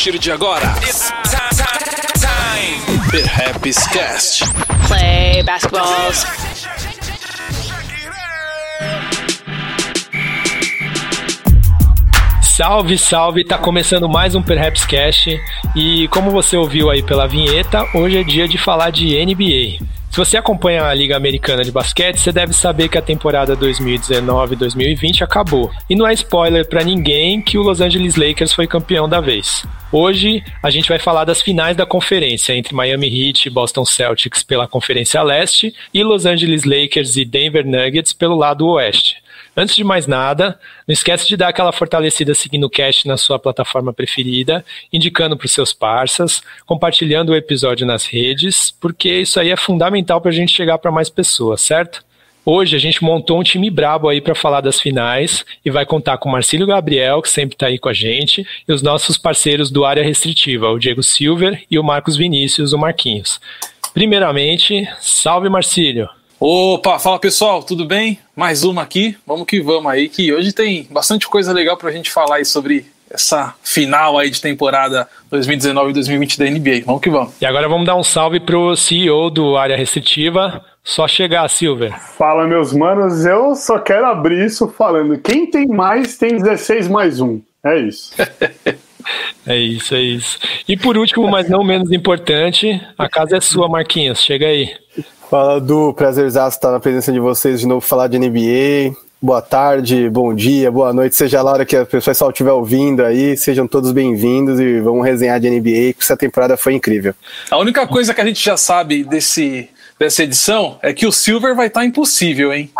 partir de agora, it's time. Perhaps Cast. Play basketballs. Salve, salve! Tá começando mais um Perhaps Cast e como você ouviu aí pela vinheta, hoje é dia de falar de NBA. Se você acompanha a Liga Americana de Basquete, você deve saber que a temporada 2019-2020 acabou. E não é spoiler para ninguém que o Los Angeles Lakers foi campeão da vez. Hoje a gente vai falar das finais da conferência entre Miami Heat e Boston Celtics pela Conferência Leste e Los Angeles Lakers e Denver Nuggets pelo lado Oeste. Antes de mais nada, não esquece de dar aquela fortalecida seguindo o cast na sua plataforma preferida, indicando para os seus parceiros, compartilhando o episódio nas redes, porque isso aí é fundamental para a gente chegar para mais pessoas, certo? Hoje a gente montou um time brabo aí para falar das finais e vai contar com o Marcílio Gabriel, que sempre está aí com a gente, e os nossos parceiros do Área Restritiva, o Diego Silver e o Marcos Vinícius, o Marquinhos. Primeiramente, salve Marcílio! Opa, fala pessoal, tudo bem? Mais uma aqui, vamos que vamos aí, que hoje tem bastante coisa legal pra gente falar aí sobre essa final aí de temporada 2019 e 2020 da NBA. Vamos que vamos. E agora vamos dar um salve pro CEO do Área Restritiva, só chegar, Silver. Fala, meus manos, eu só quero abrir isso falando, quem tem mais tem 16 mais um, é isso. É isso, é isso. E por último, mas não menos importante, a casa é sua, Marquinhos. Chega aí. Fala do prazerzaço estar na presença de vocês de novo falar de NBA. Boa tarde, bom dia, boa noite, seja lá a hora que a pessoal estiver ouvindo aí, sejam todos bem-vindos e vamos resenhar de NBA, que essa temporada foi incrível. A única coisa que a gente já sabe desse, dessa edição é que o Silver vai estar impossível, hein?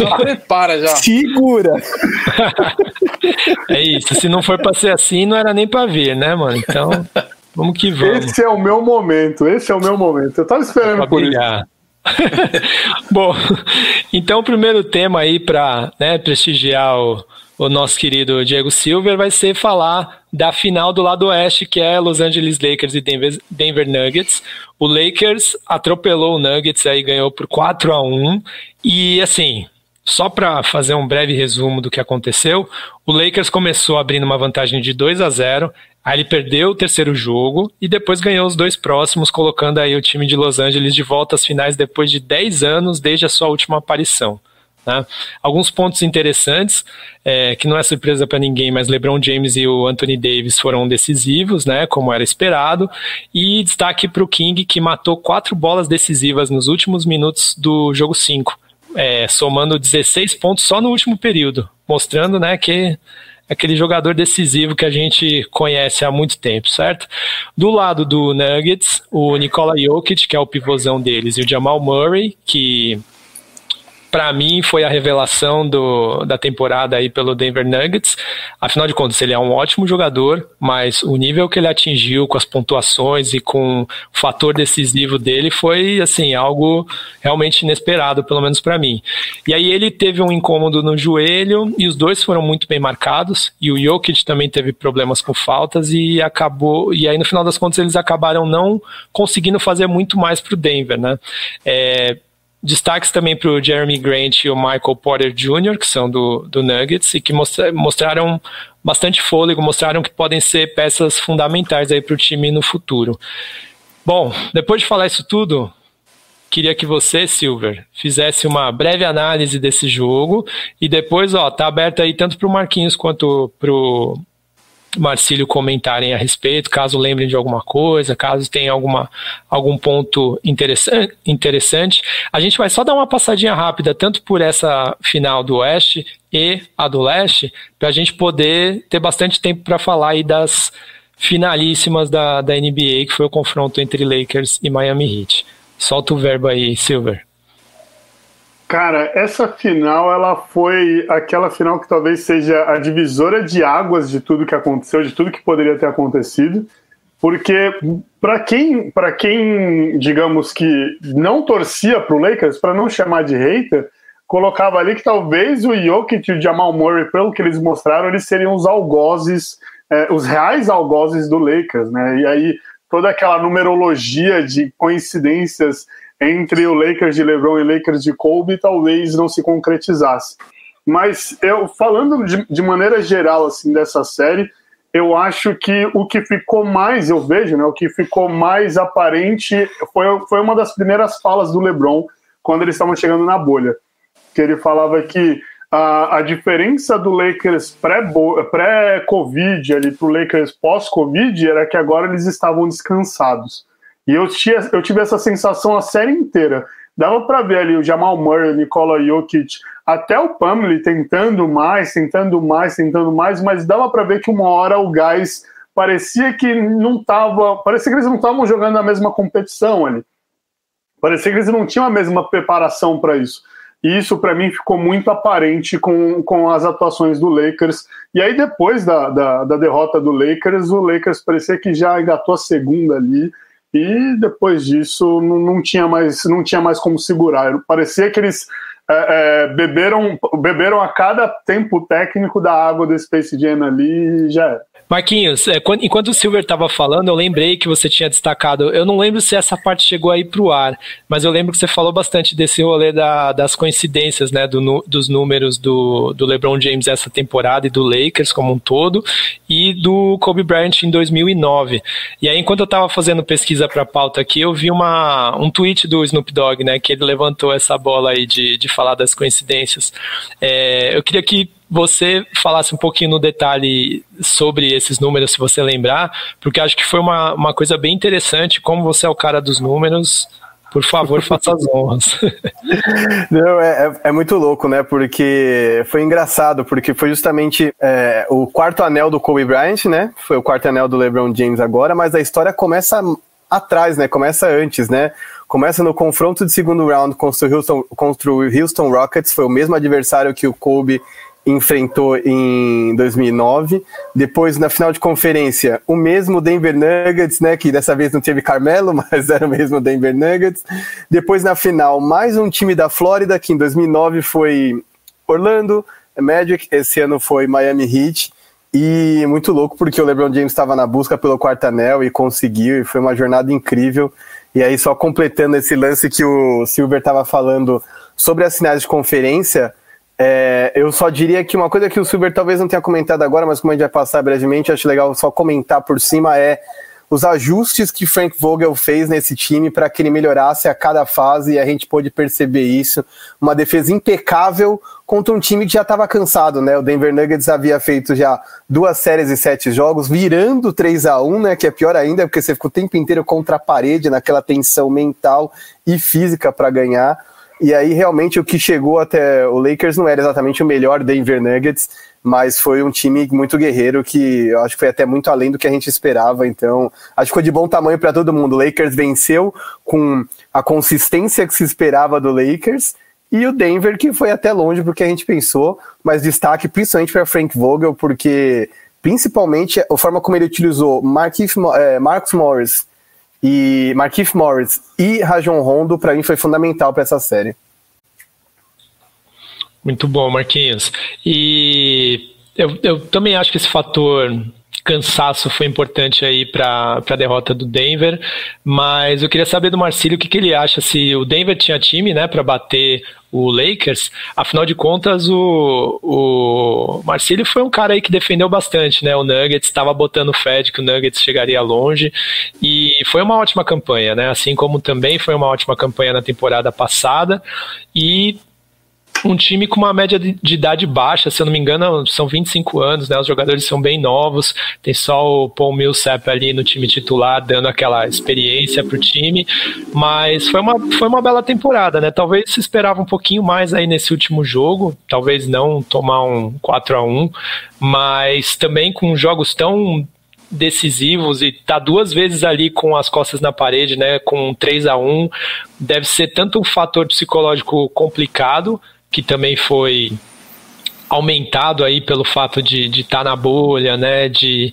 já prepara já. Segura! é isso, se não for pra ser assim, não era nem pra vir, né, mano? Então, vamos que vamos. Esse é o meu momento, esse é o meu momento. Eu tava esperando pra por brilhar. isso. Bom, então o primeiro tema aí para né, prestigiar o, o nosso querido Diego Silver vai ser falar da final do lado oeste, que é Los Angeles Lakers e Denver, Denver Nuggets. O Lakers atropelou o Nuggets aí, ganhou por 4 a 1 e assim, só para fazer um breve resumo do que aconteceu, o Lakers começou abrindo uma vantagem de 2 a 0, aí ele perdeu o terceiro jogo e depois ganhou os dois próximos, colocando aí o time de Los Angeles de volta às finais depois de 10 anos desde a sua última aparição. Né? Alguns pontos interessantes, é, que não é surpresa para ninguém, mas LeBron James e o Anthony Davis foram decisivos, né, como era esperado, e destaque para o King, que matou quatro bolas decisivas nos últimos minutos do jogo 5 é, somando 16 pontos só no último período, mostrando né, que aquele jogador decisivo que a gente conhece há muito tempo, certo? Do lado do Nuggets, o Nikola Jokic, que é o pivôzão deles, e o Jamal Murray, que para mim foi a revelação do, da temporada aí pelo Denver Nuggets. Afinal de contas, ele é um ótimo jogador, mas o nível que ele atingiu com as pontuações e com o fator decisivo dele foi assim algo realmente inesperado, pelo menos para mim. E aí ele teve um incômodo no joelho e os dois foram muito bem marcados. E o Jokic também teve problemas com faltas e acabou. E aí no final das contas eles acabaram não conseguindo fazer muito mais para o Denver, né? É, Destaques também para o Jeremy Grant e o Michael Porter Jr., que são do, do Nuggets, e que mostra, mostraram bastante fôlego, mostraram que podem ser peças fundamentais para o time no futuro. Bom, depois de falar isso tudo, queria que você, Silver, fizesse uma breve análise desse jogo e depois, ó, tá aberto aí tanto para o Marquinhos quanto para o Marcílio comentarem a respeito, caso lembrem de alguma coisa, caso tenha alguma, algum ponto interessante, interessante. A gente vai só dar uma passadinha rápida, tanto por essa final do Oeste e a do Leste, para a gente poder ter bastante tempo para falar aí das finalíssimas da, da NBA, que foi o confronto entre Lakers e Miami Heat. Solta o verbo aí, Silver. Cara, essa final ela foi aquela final que talvez seja a divisora de águas de tudo que aconteceu, de tudo que poderia ter acontecido, porque para quem, para quem, digamos que não torcia para o Lakers, para não chamar de hater, colocava ali que talvez o Jokic e o Jamal Murray, pelo que eles mostraram, eles seriam os algozes, é, os reais algozes do Lakers, né? E aí toda aquela numerologia de coincidências entre o Lakers de LeBron e Lakers de Kobe talvez não se concretizasse. Mas eu falando de, de maneira geral assim dessa série, eu acho que o que ficou mais, eu vejo, né, o que ficou mais aparente foi, foi uma das primeiras falas do LeBron quando eles estavam chegando na bolha. Que ele falava que a, a diferença do Lakers pré-Covid pré ali para o Lakers pós-Covid era que agora eles estavam descansados. E eu, tinha, eu tive essa sensação a série inteira. Dava para ver ali o Jamal Murray, o Nikola Jokic, até o Pamela tentando mais, tentando mais, tentando mais, mas dava para ver que uma hora o gás parecia que não estava, parecia que eles não estavam jogando a mesma competição ali. Parecia que eles não tinham a mesma preparação para isso. E isso, para mim, ficou muito aparente com, com as atuações do Lakers. E aí, depois da, da, da derrota do Lakers, o Lakers parecia que já engatou a segunda ali. E depois disso, não, não, tinha, mais, não tinha mais como segurar. Parecia que eles é, é, beberam, beberam a cada tempo técnico da água do Space Jam ali e já era. Marquinhos, é, quando, enquanto o Silver estava falando, eu lembrei que você tinha destacado. Eu não lembro se essa parte chegou aí para o ar, mas eu lembro que você falou bastante desse rolê da, das coincidências, né, do, dos números do, do LeBron James essa temporada e do Lakers como um todo, e do Kobe Bryant em 2009. E aí, enquanto eu estava fazendo pesquisa para a pauta aqui, eu vi uma, um tweet do Snoop Dogg, né, que ele levantou essa bola aí de, de falar das coincidências. É, eu queria que você falasse um pouquinho no detalhe sobre esses números, se você lembrar, porque acho que foi uma, uma coisa bem interessante. Como você é o cara dos números, por favor, faça as honras. Não, é, é, é, muito louco, né? Porque foi engraçado, porque foi justamente é, o quarto anel do Kobe Bryant, né? Foi o quarto anel do LeBron James agora, mas a história começa atrás, né? Começa antes, né? Começa no confronto de segundo round contra o Houston, contra o Houston Rockets, foi o mesmo adversário que o Kobe enfrentou em 2009. Depois, na final de conferência, o mesmo Denver Nuggets, né, que dessa vez não teve Carmelo, mas era o mesmo Denver Nuggets. Depois, na final, mais um time da Flórida, que em 2009 foi Orlando Magic, esse ano foi Miami Heat. E muito louco, porque o LeBron James estava na busca pelo quarto anel e conseguiu, e foi uma jornada incrível. E aí, só completando esse lance que o Silver estava falando sobre as finais de conferência, é, eu só diria que uma coisa que o Silver talvez não tenha comentado agora, mas como a gente vai passar brevemente, acho legal só comentar por cima é os ajustes que Frank Vogel fez nesse time para que ele melhorasse a cada fase e a gente pôde perceber isso. Uma defesa impecável contra um time que já estava cansado, né? O Denver Nuggets havia feito já duas séries e sete jogos, virando 3 a 1 né? Que é pior ainda, porque você ficou o tempo inteiro contra a parede, naquela tensão mental e física para ganhar. E aí, realmente, o que chegou até o Lakers não era exatamente o melhor Denver Nuggets, mas foi um time muito guerreiro que eu acho que foi até muito além do que a gente esperava. Então, acho que ficou de bom tamanho para todo mundo. O Lakers venceu com a consistência que se esperava do Lakers. E o Denver, que foi até longe do que a gente pensou, mas destaque principalmente para Frank Vogel, porque principalmente a forma como ele utilizou Marquinhos, é, Marcus Morris e Marquinhos Morris e Rajon Rondo, para mim, foi fundamental para essa série. Muito bom, Marquinhos. E eu, eu também acho que esse fator cansaço foi importante aí para a derrota do Denver, mas eu queria saber do Marcílio o que, que ele acha se o Denver tinha time, né, para bater o Lakers. Afinal de contas, o, o Marcílio foi um cara aí que defendeu bastante, né? O Nuggets estava botando fé de que o Nuggets chegaria longe e foi uma ótima campanha, né? Assim como também foi uma ótima campanha na temporada passada e um time com uma média de, de, idade baixa, se eu não me engano, são 25 anos, né? Os jogadores são bem novos, tem só o Paul Millsap ali no time titular, dando aquela experiência para o time, mas foi uma, foi uma bela temporada, né? Talvez se esperava um pouquinho mais aí nesse último jogo, talvez não tomar um 4 a 1 mas também com jogos tão decisivos e tá duas vezes ali com as costas na parede, né, com 3 a 1 deve ser tanto um fator psicológico complicado, que também foi aumentado aí pelo fato de estar tá na bolha, né, de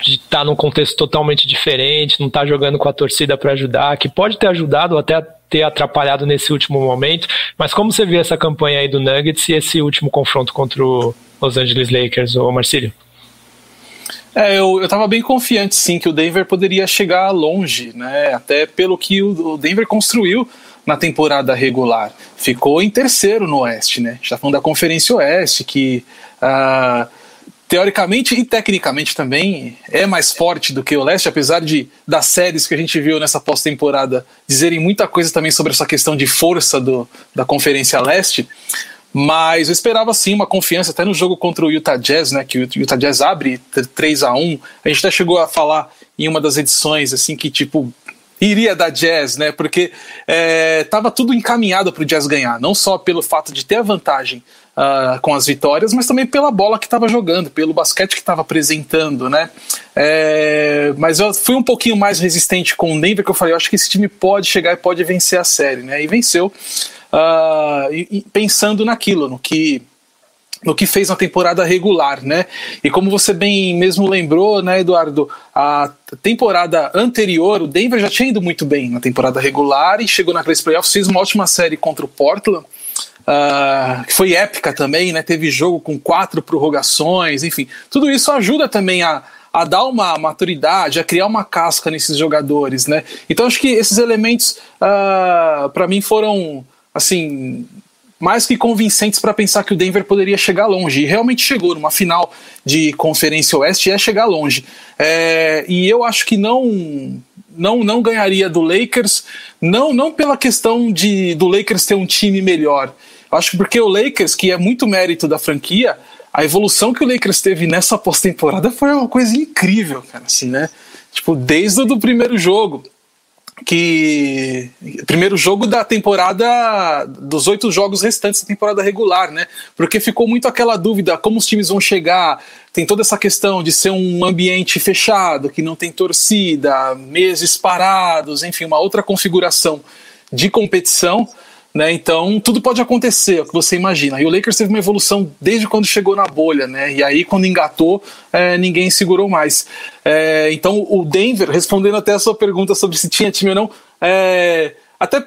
estar tá num contexto totalmente diferente, não estar tá jogando com a torcida para ajudar, que pode ter ajudado ou até ter atrapalhado nesse último momento. Mas como você viu essa campanha aí do Nuggets e esse último confronto contra o Los Angeles Lakers, o Marcílio? É, eu, eu tava bem confiante, sim, que o Denver poderia chegar longe, né? Até pelo que o Denver construiu na temporada regular. Ficou em terceiro no Oeste, né? Já tá falando da Conferência Oeste, que uh, teoricamente e tecnicamente também é mais forte do que o leste, apesar de das séries que a gente viu nessa pós-temporada dizerem muita coisa também sobre essa questão de força do, da Conferência Leste. Mas eu esperava sim uma confiança, até no jogo contra o Utah Jazz, né? Que o Utah Jazz abre 3 a 1 A gente até chegou a falar em uma das edições, assim, que tipo, iria dar Jazz, né? Porque estava é, tudo encaminhado para o Jazz ganhar, não só pelo fato de ter a vantagem uh, com as vitórias, mas também pela bola que estava jogando, pelo basquete que estava apresentando, né? É, mas eu fui um pouquinho mais resistente com o Denver, que eu falei, eu acho que esse time pode chegar e pode vencer a série, né? E venceu, uh, e, e pensando naquilo, no que no que fez na temporada regular, né? E como você bem mesmo lembrou, né, Eduardo, a temporada anterior, o Denver já tinha ido muito bem na temporada regular e chegou naqueles playoffs, fez uma ótima série contra o Portland, uh, que foi épica também, né? Teve jogo com quatro prorrogações, enfim, tudo isso ajuda também a, a dar uma maturidade, a criar uma casca nesses jogadores, né? Então acho que esses elementos, uh, para mim, foram assim mais que convincentes para pensar que o Denver poderia chegar longe. E realmente chegou numa final de Conferência Oeste, é chegar longe. É, e eu acho que não não não ganharia do Lakers, não não pela questão de do Lakers ter um time melhor. Acho que porque o Lakers, que é muito mérito da franquia, a evolução que o Lakers teve nessa pós-temporada foi uma coisa incrível, cara, assim, né? Tipo, desde o do primeiro jogo, que primeiro jogo da temporada dos oito jogos restantes da temporada regular, né? Porque ficou muito aquela dúvida como os times vão chegar. Tem toda essa questão de ser um ambiente fechado, que não tem torcida, meses parados, enfim, uma outra configuração de competição. Né? Então, tudo pode acontecer, é o que você imagina. E o Lakers teve uma evolução desde quando chegou na bolha, né? E aí, quando engatou, é, ninguém segurou mais. É, então, o Denver, respondendo até a sua pergunta sobre se tinha time ou não, é, até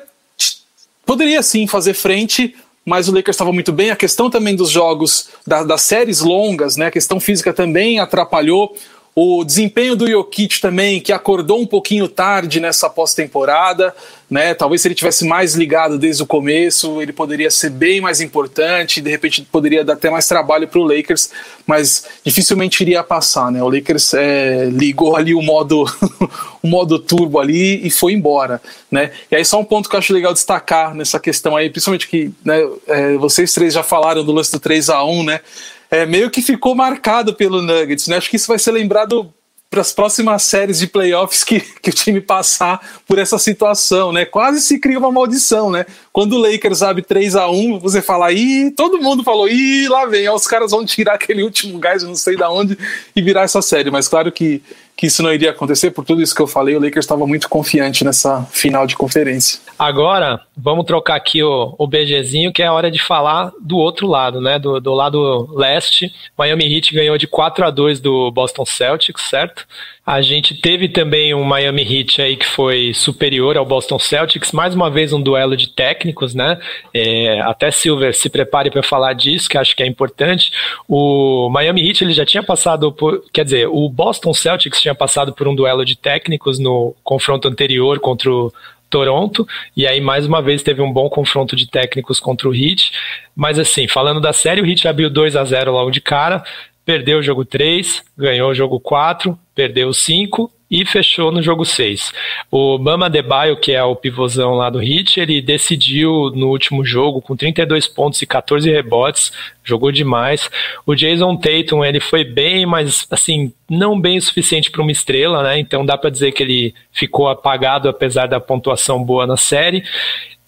poderia sim fazer frente, mas o Lakers estava muito bem. A questão também dos jogos, da, das séries longas, né? A questão física também atrapalhou. O desempenho do Jokic também, que acordou um pouquinho tarde nessa pós-temporada, né? Talvez se ele tivesse mais ligado desde o começo, ele poderia ser bem mais importante, de repente poderia dar até mais trabalho para o Lakers, mas dificilmente iria passar, né? O Lakers é, ligou ali o modo, o modo turbo ali e foi embora, né? E aí só um ponto que eu acho legal destacar nessa questão aí, principalmente que né, é, vocês três já falaram do lance do 3 a 1 né? É, meio que ficou marcado pelo Nuggets, né? Acho que isso vai ser lembrado para as próximas séries de playoffs que, que o time passar por essa situação, né? Quase se cria uma maldição, né? Quando o Lakers abre 3 a 1 você fala, ih, todo mundo falou, ih, lá vem, ó, os caras vão tirar aquele último gás, não sei da onde, e virar essa série. Mas claro que, que isso não iria acontecer, por tudo isso que eu falei, o Lakers estava muito confiante nessa final de conferência. Agora, vamos trocar aqui o, o BGzinho, que é a hora de falar do outro lado, né? Do, do lado leste. Miami Heat ganhou de 4 a 2 do Boston Celtics, certo? A gente teve também um Miami Heat aí que foi superior ao Boston Celtics, mais uma vez um duelo de técnicos, né? É, até Silver se prepare para falar disso, que acho que é importante. O Miami Heat ele já tinha passado por, quer dizer, o Boston Celtics tinha passado por um duelo de técnicos no confronto anterior contra o Toronto, e aí mais uma vez teve um bom confronto de técnicos contra o Heat, mas assim, falando da série, o Heat abriu 2 a 0 logo de cara, perdeu o jogo 3, ganhou o jogo 4, perdeu o 5 e fechou no jogo 6. O Bama Debaio, que é o pivôzão lá do Heat, ele decidiu no último jogo com 32 pontos e 14 rebotes, jogou demais. O Jason Tatum, ele foi bem, mas assim, não bem o suficiente para uma estrela, né? Então dá para dizer que ele ficou apagado apesar da pontuação boa na série.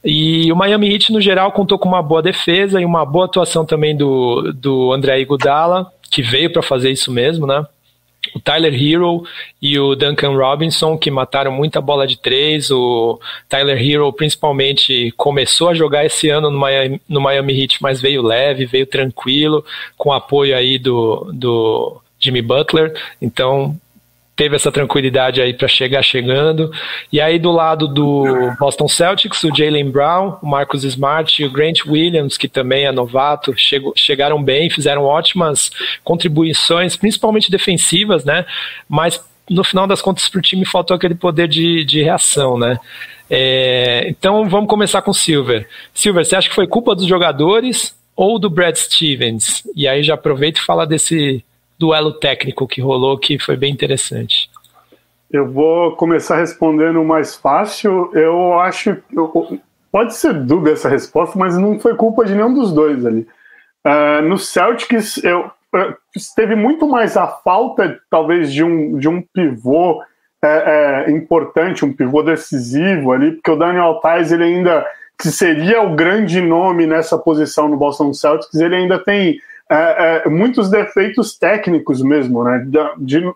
E o Miami Heat, no geral, contou com uma boa defesa e uma boa atuação também do, do André Iguodala, que veio para fazer isso mesmo, né? O Tyler Hero e o Duncan Robinson, que mataram muita bola de três. O Tyler Hero, principalmente, começou a jogar esse ano no Miami, no Miami Heat, mas veio leve, veio tranquilo, com apoio aí do, do Jimmy Butler. Então, teve essa tranquilidade aí para chegar chegando. E aí do lado do Boston Celtics, o Jalen Brown, o Marcus Smart e o Grant Williams, que também é novato, chegou, chegaram bem, fizeram ótimas contribuições, principalmente defensivas, né? Mas no final das contas para o time faltou aquele poder de, de reação, né? É, então vamos começar com o Silver. Silver, você acha que foi culpa dos jogadores ou do Brad Stevens? E aí já aproveita e fala desse duelo técnico que rolou, que foi bem interessante. Eu vou começar respondendo mais fácil. Eu acho. Eu, pode ser dúvida essa resposta, mas não foi culpa de nenhum dos dois ali. Uh, no Celtics, eu, teve muito mais a falta, talvez, de um, de um pivô é, é, importante, um pivô decisivo ali, porque o Daniel Tais, ele ainda, que seria o grande nome nessa posição no Boston Celtics, ele ainda tem é, é, muitos defeitos técnicos mesmo, né? De, de,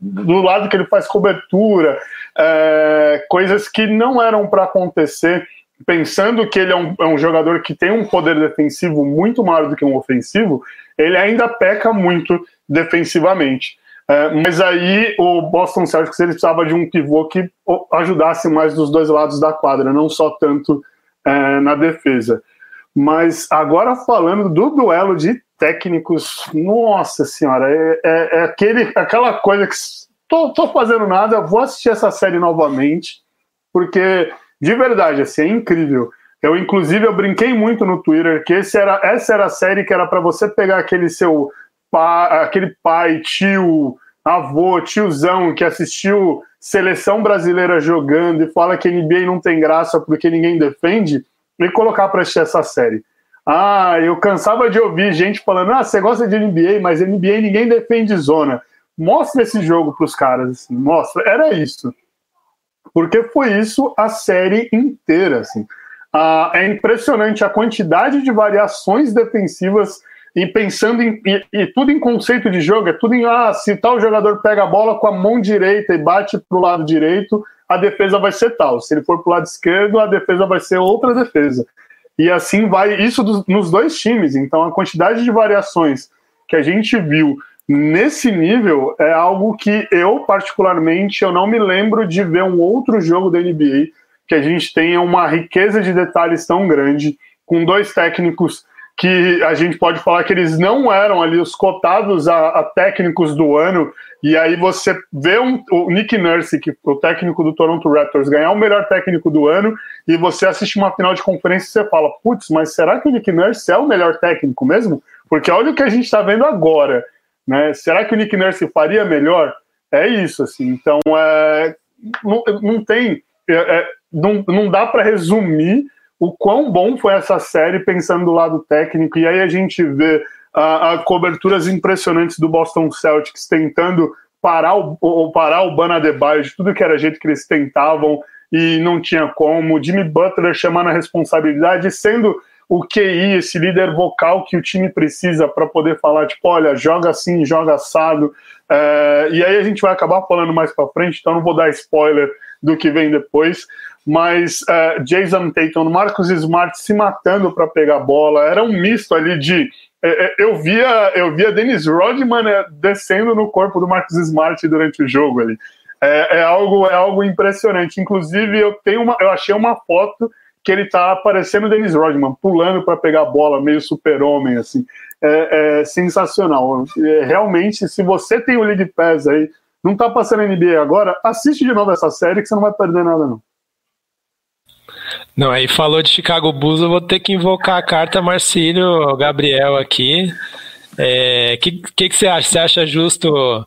do lado que ele faz cobertura, é, coisas que não eram para acontecer, pensando que ele é um, é um, jogador que tem um poder defensivo muito maior do que um ofensivo, ele ainda peca muito defensivamente. É, mas aí o Boston Celtics ele precisava de um pivô que ajudasse mais dos dois lados da quadra, não só tanto é, na defesa. Mas agora falando do duelo de técnicos, nossa senhora, é, é, é aquele, aquela coisa que tô, tô fazendo nada, vou assistir essa série novamente, porque de verdade, assim, é incrível. Eu, inclusive, eu brinquei muito no Twitter que esse era, essa era a série que era para você pegar aquele seu pai, aquele pai, tio, avô, tiozão que assistiu seleção brasileira jogando e fala que NBA não tem graça porque ninguém defende, e colocar para assistir essa série. Ah, eu cansava de ouvir gente falando: ah, você gosta de NBA, mas NBA ninguém defende zona. Mostra esse jogo para os caras, assim, mostra. Era isso. Porque foi isso a série inteira, assim. Ah, é impressionante a quantidade de variações defensivas e pensando em e, e, tudo em conceito de jogo, é tudo em ah, se tal jogador pega a bola com a mão direita e bate para o lado direito, a defesa vai ser tal. Se ele for para o lado esquerdo, a defesa vai ser outra defesa. E assim vai, isso dos, nos dois times. Então, a quantidade de variações que a gente viu nesse nível é algo que eu, particularmente, eu não me lembro de ver um outro jogo da NBA que a gente tenha uma riqueza de detalhes tão grande, com dois técnicos que a gente pode falar que eles não eram ali os cotados a, a técnicos do ano, e aí você vê um, o Nick Nurse, que o técnico do Toronto Raptors, ganhar o melhor técnico do ano, e você assiste uma final de conferência e você fala, putz, mas será que o Nick Nurse é o melhor técnico mesmo? Porque olha o que a gente está vendo agora, né? Será que o Nick Nurse faria melhor? É isso, assim. Então, é, não, não tem, é, é não, não dá para resumir o quão bom foi essa série pensando do lado técnico, e aí a gente vê uh, coberturas impressionantes do Boston Celtics tentando parar o, o, parar o Bana Adebayo de tudo que era jeito que eles tentavam e não tinha como, Jimmy Butler chamando a responsabilidade, sendo o QI, esse líder vocal que o time precisa para poder falar, tipo, olha, joga assim, joga assado. É, e aí a gente vai acabar falando mais para frente, então não vou dar spoiler do que vem depois mas uh, Jason Tatum, Marcos Smart se matando para pegar bola, era um misto ali de é, é, eu via eu via Dennis Rodman descendo no corpo do Marcos Smart durante o jogo ali. É, é, algo é algo impressionante. Inclusive eu tenho uma eu achei uma foto que ele tá aparecendo Dennis Rodman pulando para pegar a bola, meio super-homem assim. É, é sensacional. É, realmente, se você tem o League Pass aí, não tá passando NBA agora, assiste de novo essa série que você não vai perder nada não. Não, aí falou de Chicago Bulls, eu vou ter que invocar a carta Marcílio Gabriel aqui. O é, que, que, que você acha? Você acha justo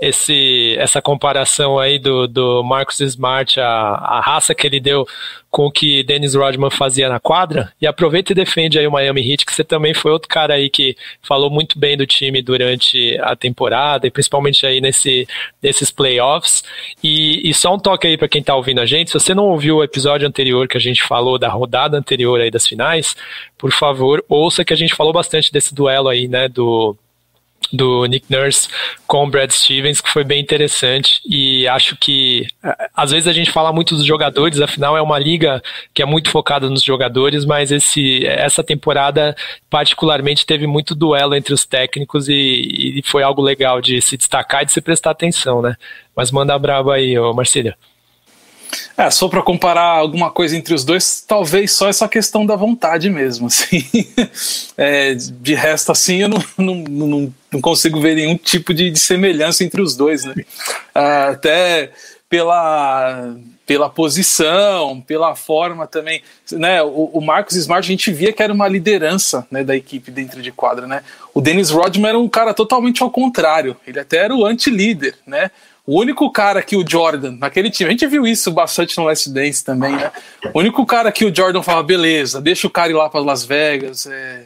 esse, essa comparação aí do, do Marcus Smart, a, a raça que ele deu com o que Dennis Rodman fazia na quadra, e aproveita e defende aí o Miami Heat, que você também foi outro cara aí que falou muito bem do time durante a temporada, e principalmente aí nesse, nesses playoffs, e, e só um toque aí para quem tá ouvindo a gente, se você não ouviu o episódio anterior que a gente falou da rodada anterior aí das finais, por favor, ouça que a gente falou bastante desse duelo aí, né, do do Nick Nurse com o Brad Stevens, que foi bem interessante. E acho que às vezes a gente fala muito dos jogadores, afinal é uma liga que é muito focada nos jogadores, mas esse, essa temporada particularmente teve muito duelo entre os técnicos e, e foi algo legal de se destacar e de se prestar atenção, né? Mas manda brabo aí, ô Marcília. É, só para comparar alguma coisa entre os dois, talvez só essa questão da vontade mesmo, assim. É, de resto, assim, eu não, não, não, não consigo ver nenhum tipo de, de, semelhança entre os dois, né? Ah, até pela, pela posição, pela forma também. Né? O, o, Marcos Smart, a gente via que era uma liderança né, da equipe dentro de quadra. Né? O Dennis Rodman era um cara totalmente ao contrário, ele até era o anti-líder. Né? O único cara que o Jordan, naquele time, a gente viu isso bastante no Last Dance também, né? O único cara que o Jordan fala, beleza, deixa o cara ir lá para Las Vegas, é,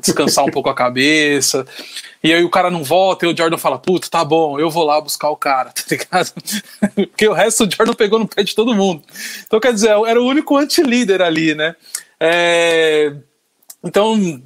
descansar um pouco a cabeça. E aí o cara não volta e o Jordan fala, puta, tá bom, eu vou lá buscar o cara, tá ligado? Porque o resto o Jordan pegou no pé de todo mundo. Então, quer dizer, era o único anti-líder ali, né? É, então,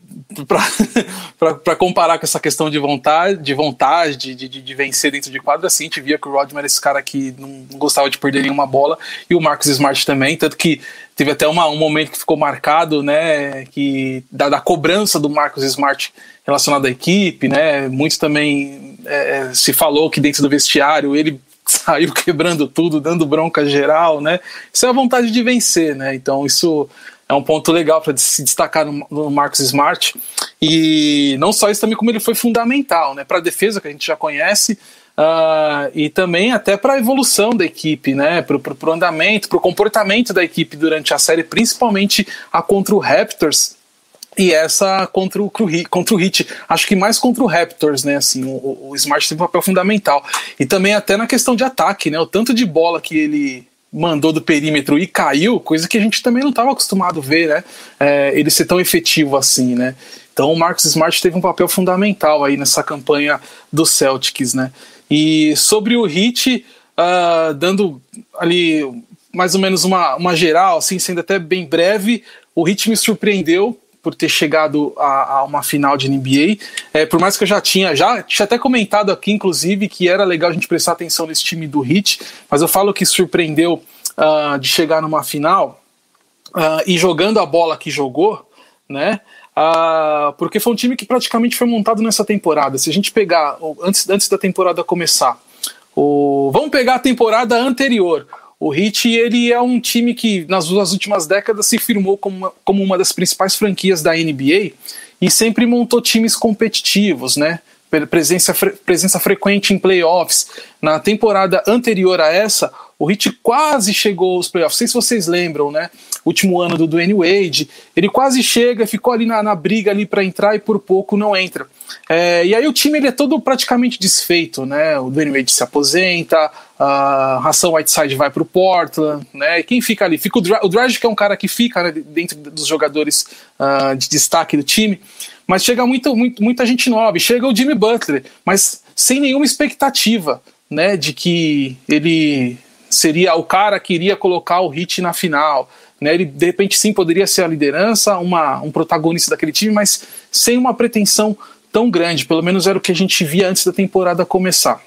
para comparar com essa questão de vontade, de vontade, de, de, de, vencer dentro de quadra, assim, a gente via que o Rodman era esse cara que não gostava de perder nenhuma bola, e o Marcos Smart também, tanto que teve até uma, um momento que ficou marcado, né, que da, da cobrança do Marcos Smart relacionado à equipe, né, muito também é, é se falou que dentro do vestiário ele saiu quebrando tudo, dando bronca geral, né, isso é a vontade de vencer, né, então isso é um ponto legal para se destacar no, no, Marcos Smart. E não só isso, também como ele foi fundamental né, para a defesa, que a gente já conhece, uh, e também até para a evolução da equipe, né, para o andamento, para o comportamento da equipe durante a série, principalmente a contra o Raptors. E essa contra o, contra o Heat, acho que mais contra o Raptors, né? Assim, o, o Smart tem um papel fundamental. E também até na questão de ataque, né? O tanto de bola que ele mandou do perímetro e caiu, coisa que a gente também não estava acostumado a ver, né? É, ele ser tão efetivo assim, né? Então o Marcus Smart teve um papel fundamental aí nessa campanha do Celtics, né? E sobre o Hit, uh, dando ali mais ou menos uma, uma geral, assim, sendo até bem breve, o Hit me surpreendeu por ter chegado a, a uma final de NBA. É, por mais que eu já tinha, já tinha até comentado aqui, inclusive, que era legal a gente prestar atenção nesse time do Heat, mas eu falo que surpreendeu uh, de chegar numa final uh, e jogando a bola que jogou, né? Uh, porque foi um time que praticamente foi montado nessa temporada. Se a gente pegar, antes, antes da temporada começar, o, vamos pegar a temporada anterior. O Heat ele é um time que nas duas últimas décadas se firmou como uma, como uma das principais franquias da NBA e sempre montou times competitivos, né? Presença, presença frequente em playoffs. Na temporada anterior a essa, o Heat quase chegou aos playoffs. Não sei se vocês lembram, né? Último ano do Dwayne Wade, ele quase chega, ficou ali na, na briga ali para entrar e por pouco não entra. É, e aí o time ele é todo praticamente desfeito, né? O Dwayne Wade se aposenta, a Ração Whiteside vai para o Portland, né? E quem fica ali? Fica o, Dragic, que é um cara que fica né, dentro dos jogadores uh, de destaque do time, mas chega muito, muito, muita gente nova. Chega o Jimmy Butler, mas sem nenhuma expectativa, né? De que ele seria o cara que iria colocar o Hit na final. Né? Ele, de repente, sim, poderia ser a liderança, uma, um protagonista daquele time, mas sem uma pretensão tão grande. Pelo menos era o que a gente via antes da temporada começar.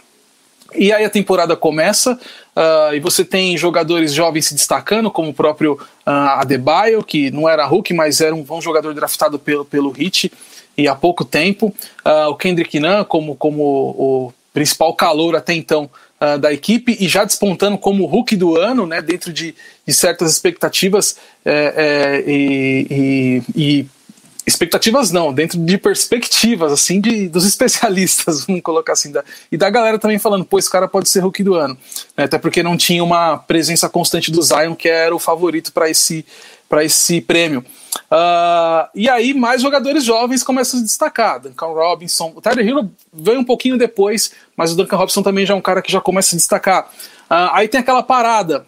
E aí a temporada começa uh, e você tem jogadores jovens se destacando, como o próprio uh, Adebayo, que não era Hulk, mas era um, um jogador draftado pelo, pelo Hit e há pouco tempo. Uh, o Kendrick Nunn como, como o principal calor até então uh, da equipe e já despontando como Hulk do ano, né, dentro de, de certas expectativas é, é, e, e, e, expectativas não, dentro de perspectivas assim de, dos especialistas, vamos colocar assim, da, e da galera também falando, pô, esse cara pode ser Hulk do ano, né, até porque não tinha uma presença constante do Zion que era o favorito para esse para esse prêmio. Uh, e aí mais jogadores jovens começam a se destacar. Duncan Robinson, o Tyler Hero veio um pouquinho depois, mas o Duncan Robinson também já é um cara que já começa a se destacar. Uh, aí tem aquela parada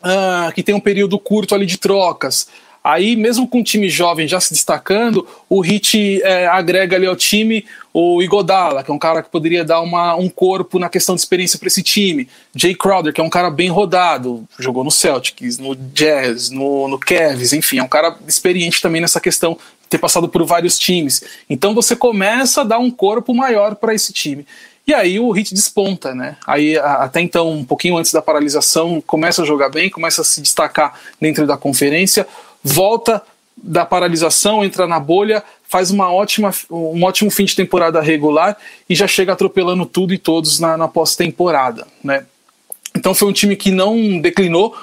uh, que tem um período curto ali de trocas. Aí, mesmo com o time jovem já se destacando, o Hit é, agrega ali ao time o Igodala, que é um cara que poderia dar uma, um corpo na questão de experiência para esse time. Jay Crowder, que é um cara bem rodado, jogou no Celtics, no Jazz, no, no Cavs, enfim, é um cara experiente também nessa questão de ter passado por vários times. Então você começa a dar um corpo maior para esse time. E aí o Hit desponta, né? Aí até então, um pouquinho antes da paralisação, começa a jogar bem, começa a se destacar dentro da conferência volta da paralisação, entra na bolha, faz uma ótima, um ótimo fim de temporada regular e já chega atropelando tudo e todos na, na pós-temporada. Né? Então foi um time que não declinou,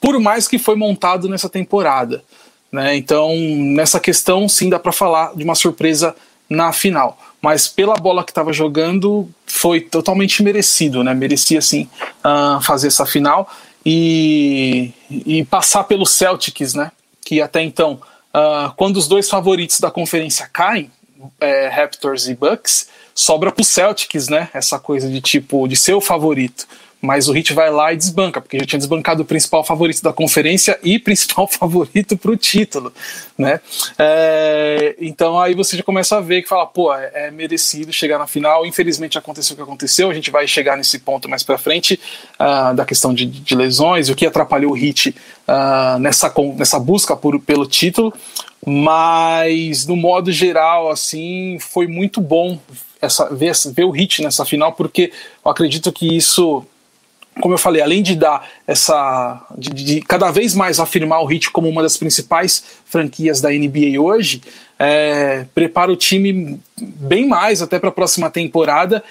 por mais que foi montado nessa temporada. Né? Então, nessa questão, sim, dá para falar de uma surpresa na final. mas pela bola que estava jogando foi totalmente merecido, né? Merecia sim uh, fazer essa final e, e passar pelo Celtics, né? Que até então, uh, quando os dois favoritos da conferência caem, é, Raptors e Bucks, sobra pro Celtics, né? Essa coisa de tipo de ser o favorito mas o Heat vai lá e desbanca, porque já tinha desbancado o principal favorito da conferência e principal favorito para o título, né? É, então aí você já começa a ver que fala, pô, é, é, merecido chegar na final. Infelizmente aconteceu o que aconteceu, a gente vai chegar nesse ponto mais para frente uh, da questão de, de, lesões, o que atrapalhou o Heat uh, nessa, nessa busca por, pelo título, mas no modo geral, assim, foi muito bom essa, ver, ver o Heat nessa final, porque eu acredito que isso como eu falei, além de dar essa. De, de, cada vez mais afirmar o Heat como uma das principais franquias da NBA hoje, é, prepara o time bem mais até para a próxima temporada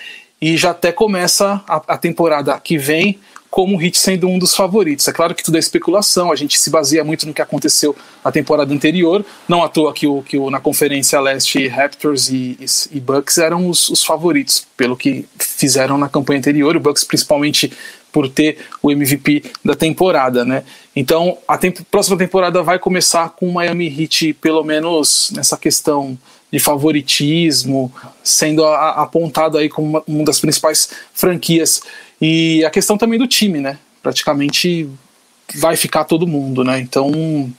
e já até começa a, a temporada que vem como o Heat sendo um dos favoritos. É claro que tudo é especulação, a gente se baseia muito no que aconteceu na temporada anterior, não à toa que, o, que o, na Conferência Leste Raptors e, e, e Bucks eram os, os, favoritos, pelo que fizeram na campanha anterior, o Bucks principalmente por ter o MVP da temporada, né? Então a temp próxima temporada vai começar com o Miami Heat, pelo menos nessa questão de favoritismo, sendo apontado aí como uma, uma das principais franquias. E a questão também do time, né? Praticamente vai ficar todo mundo, né? Então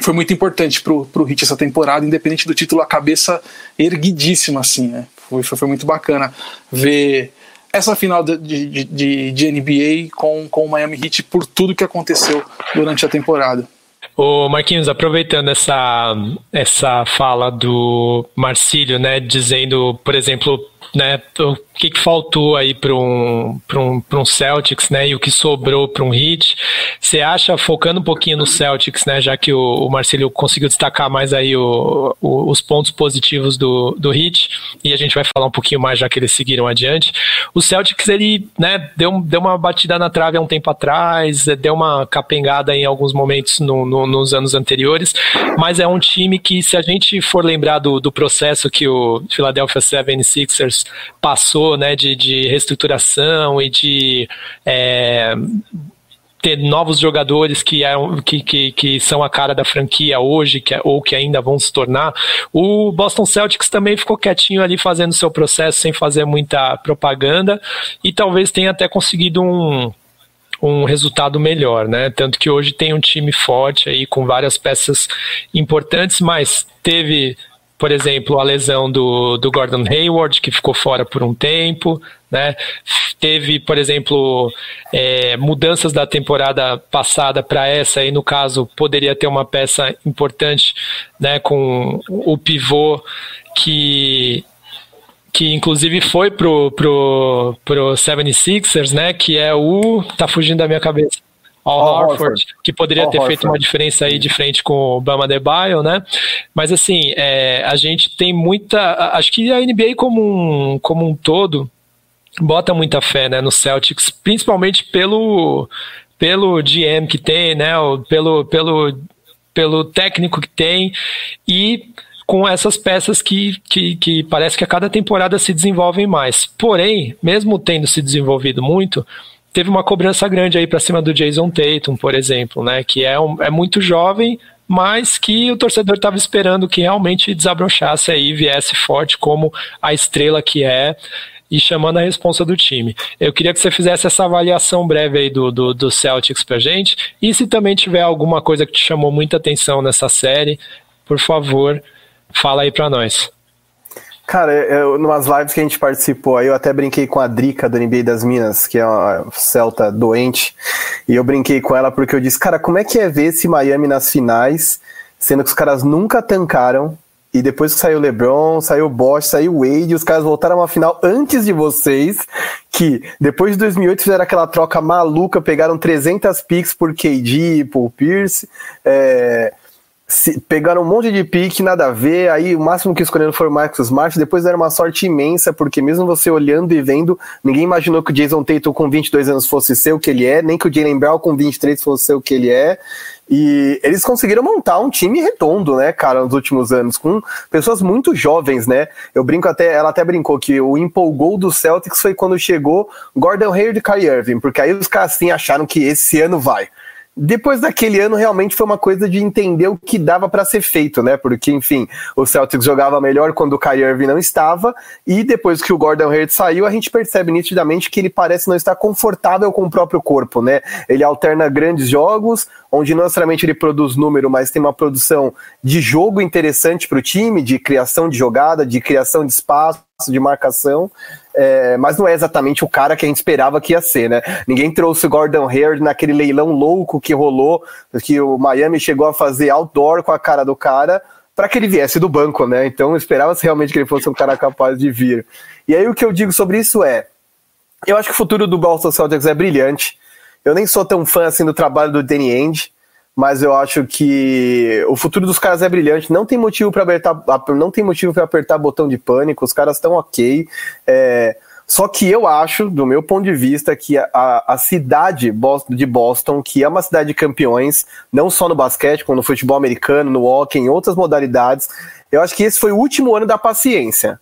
foi muito importante pro, pro Hit essa temporada, independente do título, a cabeça erguidíssima, assim, né? Foi, foi, foi muito bacana ver essa final de, de, de, de NBA com, com o Miami Heat por tudo que aconteceu durante a temporada. Ô Marquinhos, aproveitando essa, essa fala do Marcílio, né, dizendo, por exemplo, né, o que, que faltou aí para um, um, um Celtics, né, e o que sobrou para um Heat. Você acha, focando um pouquinho no Celtics, né, já que o, o Marcelo conseguiu destacar mais aí o, o, os pontos positivos do, do Heat, e a gente vai falar um pouquinho mais já que eles seguiram adiante. O Celtics, ele, né, deu, deu uma batida na trave há um tempo atrás, deu uma capengada em alguns momentos no, no, nos anos anteriores, mas é um time que, se a gente for lembrar do, do processo que o Philadelphia 76ers passou, né, de, de reestruturação e de é, ter novos jogadores que, que, que, que, são a cara da franquia hoje, que, é, ou que ainda vão se tornar. O Boston Celtics também ficou quietinho ali fazendo seu processo sem fazer muita propaganda e talvez tenha até conseguido um, um resultado melhor, né? Tanto que hoje tem um time forte aí com várias peças importantes, mas teve por exemplo, a lesão do, do Gordon Hayward, que ficou fora por um tempo, né? Teve, por exemplo, é, mudanças da temporada passada para essa, e no caso poderia ter uma peça importante, né, com o pivô que que inclusive foi pro, pro, pro 76ers, né, que é o... tá fugindo da minha cabeça. Al Horford, que poderia Al ter Horford. feito uma diferença aí de frente com o Bama Debaio, né? Mas assim, é, a gente tem muita. Acho que a NBA como um, como um todo bota muita fé né, no Celtics, principalmente pelo, pelo GM que tem, né? Pelo, pelo, pelo técnico que tem e com essas peças que, que, que parece que a cada temporada se desenvolvem mais. Porém, mesmo tendo se desenvolvido muito, teve uma cobrança grande aí para cima do Jason Tatum, por exemplo, né? Que é, um, é muito jovem, mas que o torcedor estava esperando que realmente desabrochasse aí, viesse forte como a estrela que é e chamando a responsa do time. Eu queria que você fizesse essa avaliação breve aí do, do, do Celtics pra gente, e se também tiver alguma coisa que te chamou muita atenção nessa série, por favor, fala aí para nós. Cara, eu, numas lives que a gente participou aí, eu até brinquei com a Drica do NBA das Minas, que é uma celta doente, e eu brinquei com ela porque eu disse, cara, como é que é ver esse Miami nas finais, sendo que os caras nunca tancaram, e depois que saiu o LeBron, saiu o Bosch, saiu o Wade, os caras voltaram a uma final antes de vocês, que depois de 2008 fizeram aquela troca maluca, pegaram 300 picks por KD, por Pierce, é se, pegaram um monte de pique, nada a ver, aí o máximo que escolheram foi o Marcus Smart, depois deram uma sorte imensa, porque mesmo você olhando e vendo, ninguém imaginou que o Jason Tatum com 22 anos fosse ser o que ele é, nem que o Jalen Brown com 23 fosse ser o que ele é, E eles conseguiram montar um time redondo, né, cara, nos últimos anos, com pessoas muito jovens, né? Eu brinco até, ela até brincou que o empolgou do Celtics foi quando chegou Gordon Hayward e Kyrie Irving, porque aí os caras assim acharam que esse ano vai depois daquele ano realmente foi uma coisa de entender o que dava para ser feito, né? Porque, enfim, o Celtics jogava melhor quando o Kyrie Irving não estava, e depois que o Gordon Hayward saiu, a gente percebe nitidamente que ele parece não estar confortável com o próprio corpo, né? Ele alterna grandes jogos, onde não necessariamente ele produz número, mas tem uma produção de jogo interessante para o time, de criação de jogada, de criação de espaço, de marcação, é, mas não é exatamente o cara que a gente esperava que ia ser, né? Ninguém trouxe o Gordon Hayward naquele leilão louco que rolou, que o Miami chegou a fazer outdoor com a cara do cara, para que ele viesse do banco, né? Então esperava-se realmente que ele fosse um cara capaz de vir. E aí o que eu digo sobre isso é, eu acho que o futuro do Boston Celtics é brilhante. Eu nem sou tão fã assim do trabalho do Danny Ainge, mas eu acho que o futuro dos caras é brilhante. Não tem motivo para apertar, não tem motivo para apertar botão de pânico. Os caras estão ok. É, só que eu acho, do meu ponto de vista, que a, a cidade de Boston, que é uma cidade de campeões, não só no basquete, como no futebol americano, no hockey, em outras modalidades, eu acho que esse foi o último ano da paciência.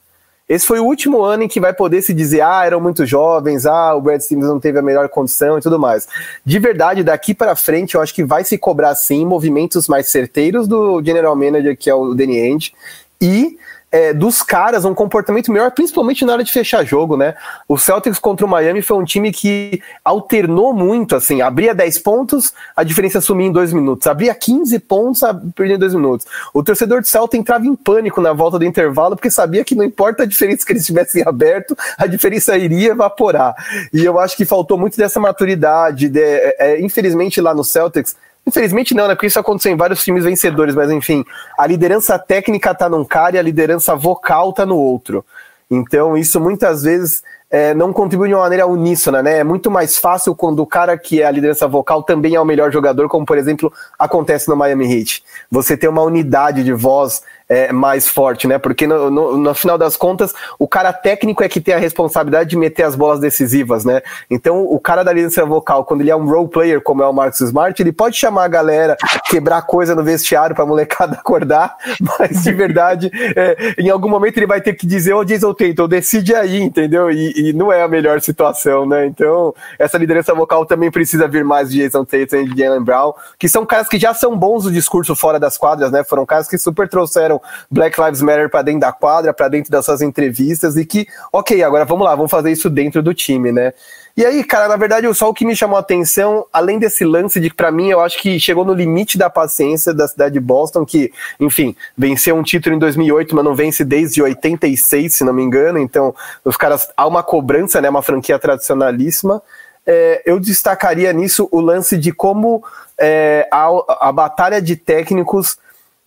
Esse foi o último ano em que vai poder se dizer, ah, eram muito jovens, ah, o Brad Stevens não teve a melhor condição e tudo mais. De verdade, daqui para frente, eu acho que vai se cobrar sim movimentos mais certeiros do general manager, que é o Danny Ainge, e é, dos caras um comportamento melhor, principalmente na hora de fechar jogo, né? O Celtics contra o Miami foi um time que alternou muito, assim, abria 10 pontos, a diferença sumia em 2 minutos, abria 15 pontos, perdia em 2 minutos. O torcedor do Celtic entrava em pânico na volta do intervalo, porque sabia que não importa a diferença que eles tivessem aberto, a diferença iria evaporar. E eu acho que faltou muito dessa maturidade, de, é, é infelizmente lá no Celtics, Infelizmente não, né? Porque isso aconteceu em vários times vencedores, mas enfim, a liderança técnica tá num cara e a liderança vocal tá no outro. Então, isso muitas vezes é, não contribui de uma maneira uníssona, né? É muito mais fácil quando o cara que é a liderança vocal também é o melhor jogador, como por exemplo acontece no Miami Heat. Você tem uma unidade de voz é, mais forte, né? Porque no, no, no, final das contas, o cara técnico é que tem a responsabilidade de meter as bolas decisivas, né? Então, o cara da liderança vocal, quando ele é um role player, como é o Marcus Smart, ele pode chamar a galera, quebrar coisa no vestiário pra molecada acordar, mas de verdade, é, em algum momento ele vai ter que dizer, ô oh, Jason Tatum, decide aí, entendeu? E, e, não é a melhor situação, né? Então, essa liderança vocal também precisa vir mais de Jason Tatum e de Jalen Brown, que são caras que já são bons no discurso fora das quadras, né? Foram caras que super trouxeram Black Lives Matter para dentro da quadra, para dentro das suas entrevistas e que, ok, agora vamos lá, vamos fazer isso dentro do time, né? E aí, cara, na verdade, só o que me chamou a atenção, além desse lance de que, para mim, eu acho que chegou no limite da paciência da cidade de Boston, que, enfim, venceu um título em 2008, mas não vence desde 86, se não me engano. Então, os caras, há uma cobrança, né, uma franquia tradicionalíssima. É, eu destacaria nisso o lance de como é, a, a batalha de técnicos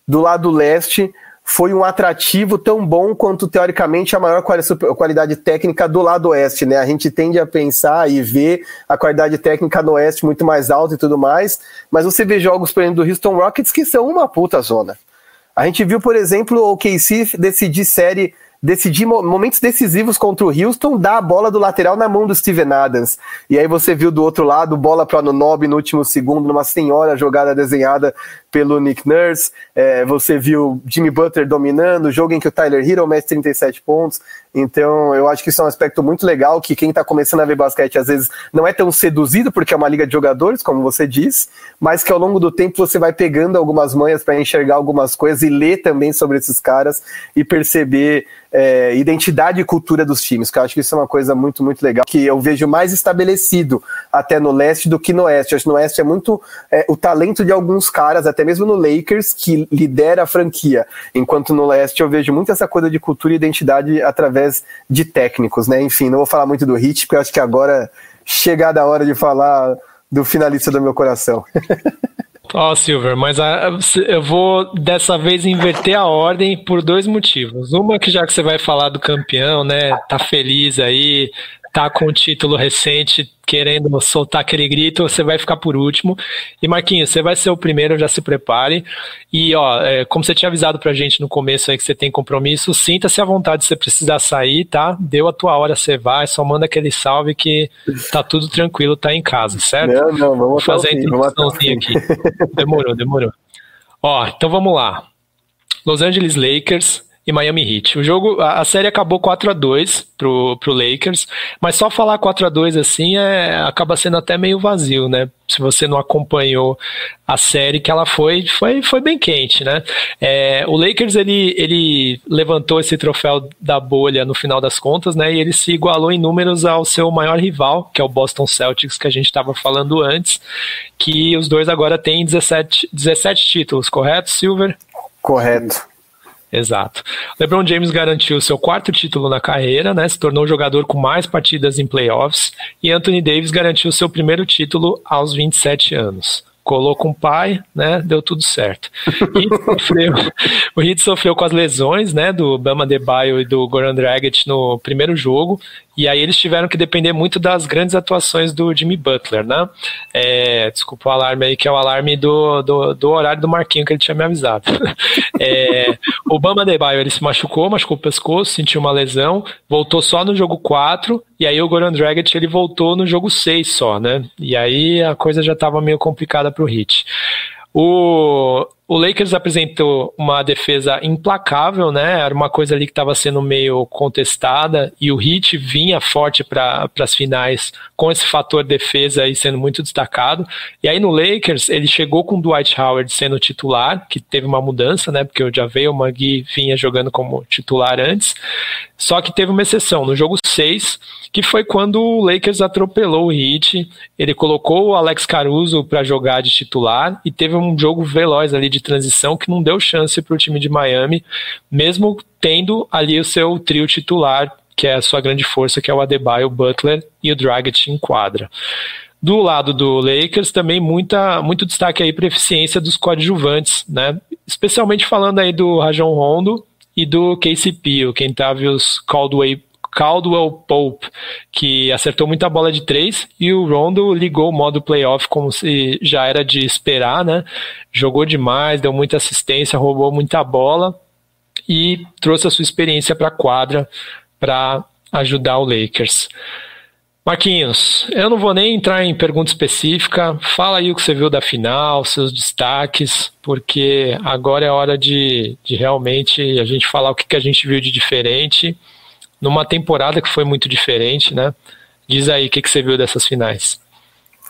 do lado leste foi um atrativo tão bom quanto, teoricamente, a maior qualidade técnica do lado oeste, né? A gente tende a pensar e ver a qualidade técnica no oeste muito mais alta e tudo mais, mas você vê jogos, por exemplo, do Houston Rockets que são uma puta zona. A gente viu, por exemplo, o KC decidir série decidir momentos decisivos contra o Houston, dá a bola do lateral na mão do Steven Adams. E aí você viu do outro lado, bola para o Anunobi no último segundo, numa senhora jogada desenhada pelo Nick Nurse. É, você viu Jimmy Butler dominando, jogo em que o Tyler Hero mete 37 pontos. Então, eu acho que isso é um aspecto muito legal que quem está começando a ver basquete às vezes não é tão seduzido porque é uma liga de jogadores, como você disse, mas que ao longo do tempo você vai pegando algumas manhas para enxergar algumas coisas e ler também sobre esses caras e perceber é, identidade e cultura dos times, que eu acho que isso é uma coisa muito, muito legal, que eu vejo mais estabelecido até no leste do que no oeste. Eu acho que no oeste é muito é, o talento de alguns caras, até mesmo no Lakers, que lidera a franquia, enquanto no leste eu vejo muito essa coisa de cultura e identidade através de técnicos, né? Enfim, não vou falar muito do Hit, porque eu acho que agora chegada a hora de falar do finalista do meu coração. Ó, oh, Silver, mas a, eu vou dessa vez inverter a ordem por dois motivos. Uma que já que você vai falar do campeão, né, tá feliz aí, tá com o título recente, querendo soltar aquele grito, você vai ficar por último. E Marquinhos, você vai ser o primeiro, já se prepare. E ó, é, como você tinha avisado pra gente no começo aí que você tem compromisso, sinta-se à vontade se você precisar sair, tá? Deu a tua hora, você vai, só manda aquele salve que tá tudo tranquilo, tá em casa, certo? Não, não, vamos Vou fazer a fim, vamos introduçãozinha aqui. Demorou, demorou. Ó, então vamos lá. Los Angeles Lakers e Miami Heat. O jogo, a, a série acabou 4 a 2 pro, pro Lakers, mas só falar 4 a 2 assim é, acaba sendo até meio vazio, né? Se você não acompanhou a série que ela foi, foi, foi bem quente, né? É, o Lakers ele, ele levantou esse troféu da bolha no final das contas, né? E ele se igualou em números ao seu maior rival, que é o Boston Celtics, que a gente estava falando antes, que os dois agora têm 17, 17 títulos, correto, Silver? Correto. Exato. LeBron James garantiu seu quarto título na carreira, né? Se tornou o jogador com mais partidas em playoffs. E Anthony Davis garantiu seu primeiro título aos 27 anos colou com o pai, né? Deu tudo certo. Sofreu, o Heat sofreu com as lesões, né? Do Bama Debaio e do Goran Dragic no primeiro jogo. E aí eles tiveram que depender muito das grandes atuações do Jimmy Butler, né? É, desculpa o alarme aí, que é o alarme do, do, do horário do Marquinho que ele tinha me avisado. É, o Bama Debaio ele se machucou, machucou o pescoço, sentiu uma lesão, voltou só no jogo 4, e aí o Goran Dragic ele voltou no jogo 6 só, né? E aí a coisa já estava meio complicada para o Heat. O, o Lakers apresentou uma defesa implacável, né? Era uma coisa ali que estava sendo meio contestada e o Heat vinha forte para as finais com esse fator defesa aí sendo muito destacado. E aí no Lakers ele chegou com o Dwight Howard sendo titular, que teve uma mudança, né? Porque o Javel Magui vinha jogando como titular antes. Só que teve uma exceção no jogo 6, que foi quando o Lakers atropelou o Heat. Ele colocou o Alex Caruso para jogar de titular e teve um jogo veloz ali de transição que não deu chance para o time de Miami, mesmo tendo ali o seu trio titular, que é a sua grande força, que é o Adebayo, o Butler e o Dragic em quadra. Do lado do Lakers, também muita, muito destaque aí para eficiência dos coadjuvantes, né? Especialmente falando aí do Rajon Rondo e do KCP, o Kentavious Caldwell Caldwell Pope, que acertou muita bola de três, e o Rondo ligou o modo playoff como se já era de esperar, né? Jogou demais, deu muita assistência, roubou muita bola e trouxe a sua experiência para a quadra para ajudar o Lakers. Marquinhos, eu não vou nem entrar em pergunta específica. Fala aí o que você viu da final, seus destaques, porque agora é hora de, de realmente a gente falar o que, que a gente viu de diferente numa temporada que foi muito diferente, né? Diz aí o que, que você viu dessas finais.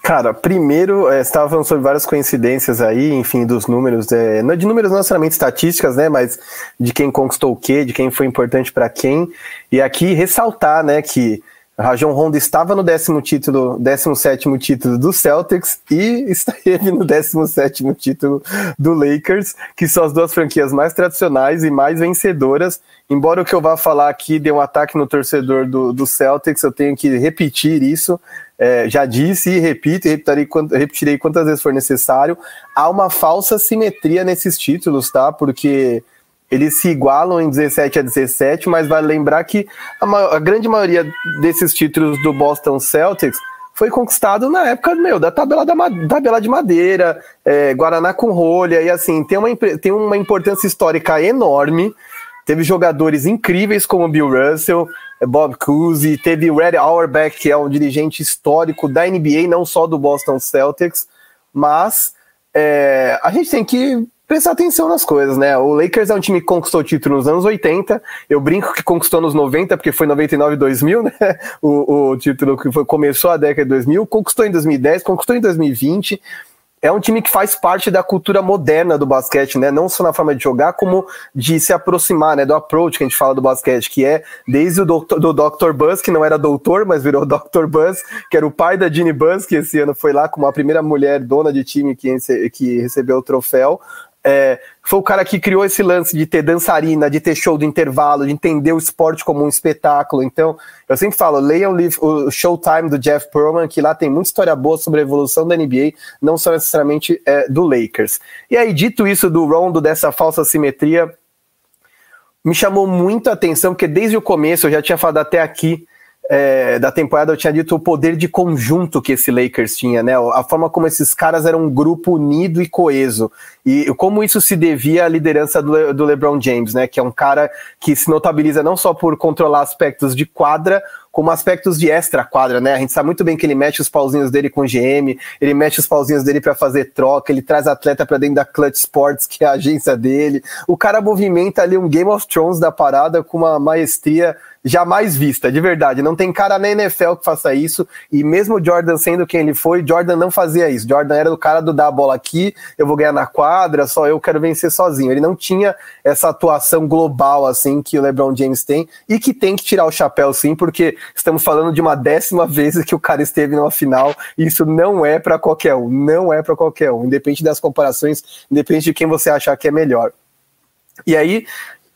Cara, primeiro, é, você estava falando sobre várias coincidências aí, enfim, dos números, é, de números não necessariamente estatísticas, né, mas de quem conquistou o quê, de quem foi importante para quem. E aqui ressaltar, né, que Rajon Rondo estava no décimo título, 17 título do Celtics e esteve no 17 título do Lakers, que são as duas franquias mais tradicionais e mais vencedoras. Embora o que eu vá falar aqui dê um ataque no torcedor do, do Celtics, eu tenho que repetir isso. É, já disse e repito, e repetirei, repetirei quantas vezes for necessário. Há uma falsa simetria nesses títulos, tá? Porque eles se igualam em 17 a 17, mas vale lembrar que a, maior, a, grande maioria desses títulos do Boston Celtics foi conquistado na época meu, da tabela, da, tabela de madeira, é, Guaraná com rolha, e assim, tem uma, tem uma importância histórica enorme. Teve jogadores incríveis como Bill Russell, Bob Cousy, teve Red Auerbach, que é um dirigente histórico da NBA, não só do Boston Celtics, mas é, a gente tem que prestar atenção nas coisas, né? O Lakers é um time que conquistou título nos anos 80. Eu brinco que conquistou nos 90, porque foi 99 e 2000, né? O, o título que foi, começou a década de 2000, conquistou em 2010, conquistou em 2020 é um time que faz parte da cultura moderna do basquete, né? Não só na forma de jogar, como de se aproximar, né? Do approach que a gente fala do basquete, que é desde o Dr. do Dr. Buzz, que não era doutor, mas virou Dr. Buzz, que era o pai da Ginny Buzz, que esse ano foi lá como a primeira mulher dona de time que, que recebeu o troféu, é, foi o cara que criou esse lance de ter dançarina, de ter show do intervalo, de entender o esporte como um espetáculo. Então, eu sempre falo, leiam o, Showtime do Jeff Pearlman, que lá tem muita história boa sobre a evolução da NBA, não só necessariamente é, do Lakers. E aí, dito isso do Rondo, dessa falsa simetria, me chamou muito a atenção, porque desde o começo, eu já tinha falado até aqui, é, da temporada eu tinha dito o poder de conjunto que esse Lakers tinha, né? A forma como esses caras eram um grupo unido e coeso. E como isso se devia à liderança do, do LeBron James, né? Que é um cara que se notabiliza não só por controlar aspectos de quadra, como aspectos de extra quadra, né? A gente sabe muito bem que ele mexe os pauzinhos dele com GM, ele mexe os pauzinhos dele para fazer troca, ele traz atleta para dentro da Clutch Sports, que é a agência dele. O cara movimenta ali um Game of Thrones da parada com uma maestria jamais vista, de verdade. Não tem cara na NFL que faça isso. E mesmo Jordan sendo quem ele foi, Jordan não fazia isso. Jordan era o cara do dar a bola aqui, eu vou ganhar na quadra, só eu quero vencer sozinho. Ele não tinha essa atuação global assim que o LeBron James tem e que tem que tirar o chapéu sim, porque estamos falando de uma décima vez que o cara esteve numa final. E isso não é para qualquer um, não é para qualquer um, independente das comparações, independente de quem você achar que é melhor. E aí,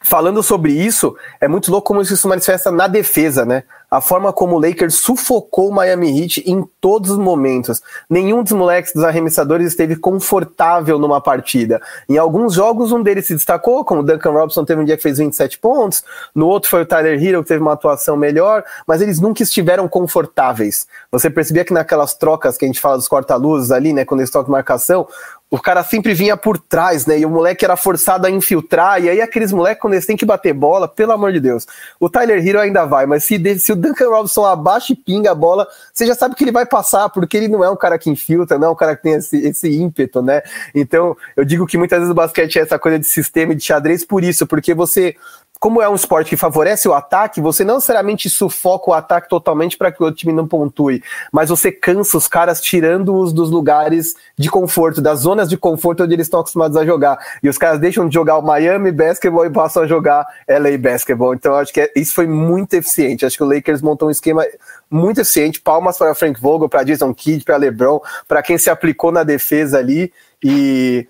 falando sobre isso, é muito louco como isso se manifesta na defesa, né? A forma como o Lakers sufocou o Miami Heat em todos os momentos. Nenhum dos moleques dos arremessadores esteve confortável numa partida. Em alguns jogos, um deles se destacou, como o Duncan Robinson teve um dia que fez 27 pontos, no outro foi o Tyler Hero que teve uma atuação melhor, mas eles nunca estiveram confortáveis. Você percebia que naquelas trocas que a gente fala dos corta-luzes ali, né, quando eles trocam marcação, o cara sempre vinha por trás, né? E o moleque era forçado a infiltrar. E aí, aqueles moleques, quando eles têm que bater bola, pelo amor de Deus. O Tyler Hero ainda vai, mas se, se o Duncan Robinson abaixa e pinga a bola, você já sabe que ele vai passar, porque ele não é um cara que infiltra, não é um cara que tem esse, esse ímpeto, né? Então, eu digo que muitas vezes o basquete é essa coisa de sistema de xadrez por isso, porque você como é um esporte que favorece o ataque, você não necessariamente sufoca o ataque totalmente para que o time não pontue, mas você cansa os caras tirando-os dos lugares de conforto, das zonas de conforto onde eles estão acostumados a jogar. E os caras deixam de jogar o Miami Basketball e passam a jogar LA Basketball. Então acho que é, isso foi muito eficiente. Acho que o Lakers montou um esquema muito eficiente. Palmas para Frank Vogel, para Jason Kidd, para LeBron, para quem se aplicou na defesa ali e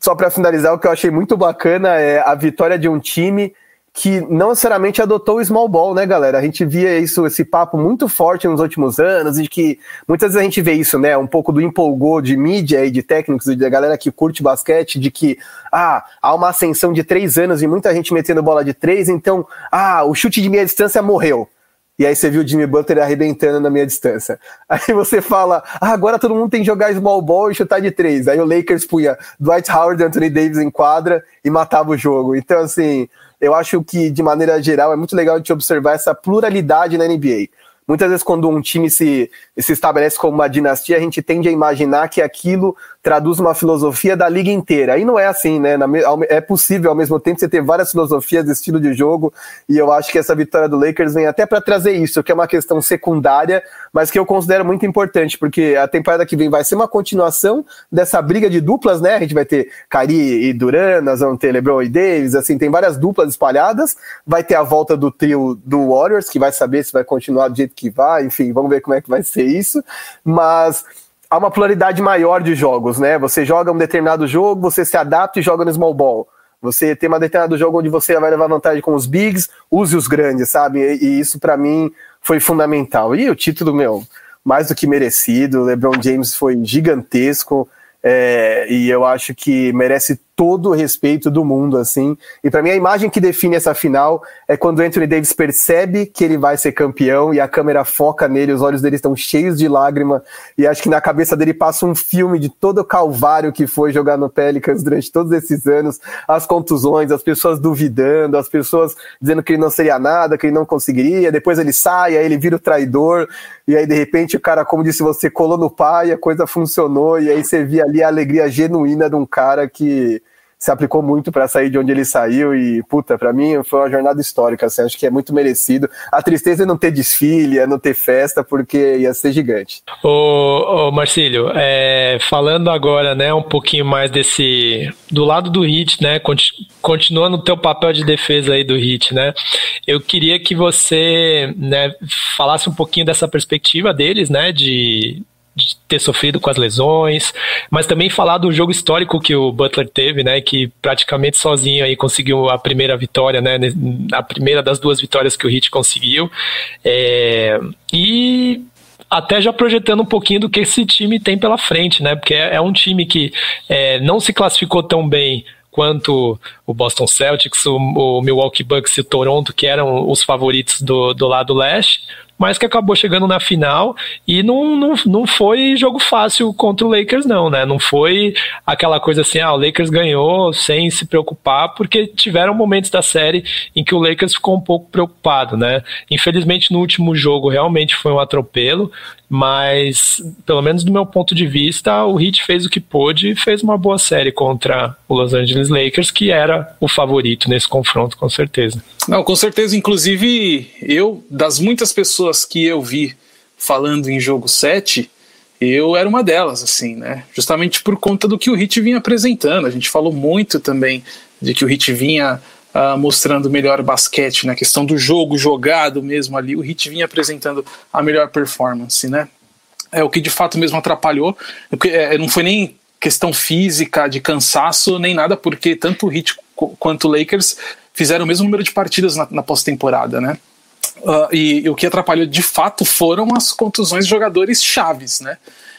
só para finalizar, o que eu achei muito bacana é a vitória de um time que não necessariamente adotou o small ball, né, galera? A gente via isso, esse papo muito forte nos últimos anos, e que muitas vezes a gente vê isso, né? Um pouco do empolgou de mídia e de técnicos e da galera que curte basquete, de que ah, há uma ascensão de três anos e muita gente metendo bola de três, então, ah, o chute de meia distância morreu. E aí você viu o Jimmy Butler arrebentando na meia distância. Aí você fala, ah, agora todo mundo tem que jogar small ball e chutar de três. Aí o Lakers punha Dwight Howard e Anthony Davis em quadra e matava o jogo. Então, assim, eu acho que, de maneira geral, é muito legal de observar essa pluralidade na NBA. Muitas vezes, quando um time se, se estabelece como uma dinastia, a gente tende a imaginar que aquilo traduz uma filosofia da liga inteira. E não é assim, né? É possível, ao mesmo tempo, você ter várias filosofias estilo de jogo, e eu acho que essa vitória do Lakers vem até para trazer isso, que é uma questão secundária, mas que eu considero muito importante, porque a temporada que vem vai ser uma continuação dessa briga de duplas, né? A gente vai ter Kyrie e Duran, nós vamos ter LeBron e Davis, assim, tem várias duplas espalhadas, vai ter a volta do trio do Warriors, que vai saber se vai continuar do jeito que vai, enfim, vamos ver como é que vai ser isso, mas há uma pluralidade maior de jogos, né? Você joga um determinado jogo, você se adapta e joga no small ball. Você tem um determinado jogo onde você vai levar vantagem com os bigs, use os grandes, sabe? E, e isso para mim foi fundamental. E o título, meu, mais do que merecido. LeBron James foi gigantesco. É, e eu acho que merece todo o respeito do mundo, assim. E para mim a imagem que define essa final é quando Anthony Davis percebe que ele vai ser campeão e a câmera foca nele, os olhos dele estão cheios de lágrima. E acho que na cabeça dele passa um filme de todo o calvário que foi jogar no Pelicans durante todos esses anos, as contusões, as pessoas duvidando, as pessoas dizendo que ele não seria nada, que ele não conseguiria, depois ele sai, aí ele vira o traidor. E aí de repente o cara, como disse você, colou no pai, a coisa funcionou. E aí você via ali a alegria genuína de um cara que se aplicou muito para sair de onde ele saiu e, puta, para mim foi uma jornada histórica, assim, acho que é muito merecido. A tristeza é não ter desfile, é não ter festa, porque ia ser gigante. Ô, ô Marcílio, é, falando agora, né, um pouquinho mais desse, do lado do Hit, né, continuando o teu papel de defesa aí do Hit, né, eu queria que você, né, falasse um pouquinho dessa perspectiva deles, né, de de ter sofrido com as lesões, mas também falar do jogo histórico que o Butler teve, né, que praticamente sozinho aí conseguiu a primeira vitória, né, a primeira das duas vitórias que o Heat conseguiu, é, e até já projetando um pouquinho do que esse time tem pela frente, né, porque é, é um time que é, não se classificou tão bem quanto o Boston Celtics, o, o Milwaukee Bucks e o Toronto, que eram os favoritos do, do lado leste, mas que acabou chegando na final e não, não, não foi jogo fácil contra o Lakers, não, né? Não foi aquela coisa assim, ah, o Lakers ganhou sem se preocupar, porque tiveram momentos da série em que o Lakers ficou um pouco preocupado, né? Infelizmente, no último jogo, realmente foi um atropelo, mas pelo menos do meu ponto de vista, o Heat fez o que pôde e fez uma boa série contra o Los Angeles Lakers, que era o favorito nesse confronto, com certeza. Não, com certeza. Inclusive, eu, das muitas pessoas que eu vi falando em jogo 7, eu era uma delas, assim, né? Justamente por conta do que o Hit vinha apresentando. A gente falou muito também de que o Hit vinha uh, mostrando melhor basquete, na né? questão do jogo jogado mesmo ali. O Hit vinha apresentando a melhor performance, né? É o que de fato mesmo atrapalhou. É, não foi nem questão física, de cansaço, nem nada, porque tanto o Heat quanto o Lakers fizeram o mesmo número de partidas na, na pós-temporada, né? Uh, e, e, o que atrapalhou de fato foram as contusões de jogadores chaves, né?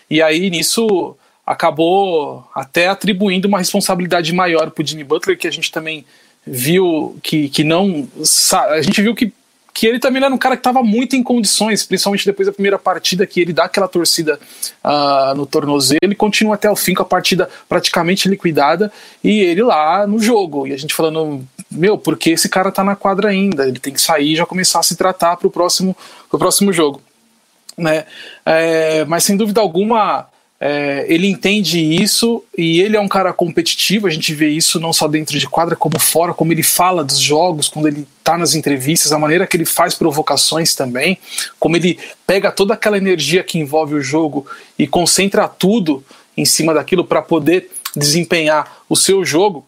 E aí nisso acabou até atribuindo uma responsabilidade maior para o Jimmy Butler, que a gente também viu que, que não. A gente viu que que ele também era um cara que estava muito em condições, principalmente depois da primeira partida, que ele dá aquela torcida uh, no tornozelo e continua até o fim com a partida praticamente liquidada e ele lá no jogo. E a gente falando, meu, porque esse cara tá na quadra ainda? Ele tem que sair e já começar a se tratar para o próximo, próximo jogo. Né? É, mas sem dúvida alguma, é, ele entende isso e ele é um cara competitivo. A gente vê isso não só dentro de quadra, como fora, como ele fala dos jogos, quando ele está nas entrevistas, a maneira que ele faz provocações também, como ele pega toda aquela energia que envolve o jogo e concentra tudo em cima daquilo para poder desempenhar o seu jogo.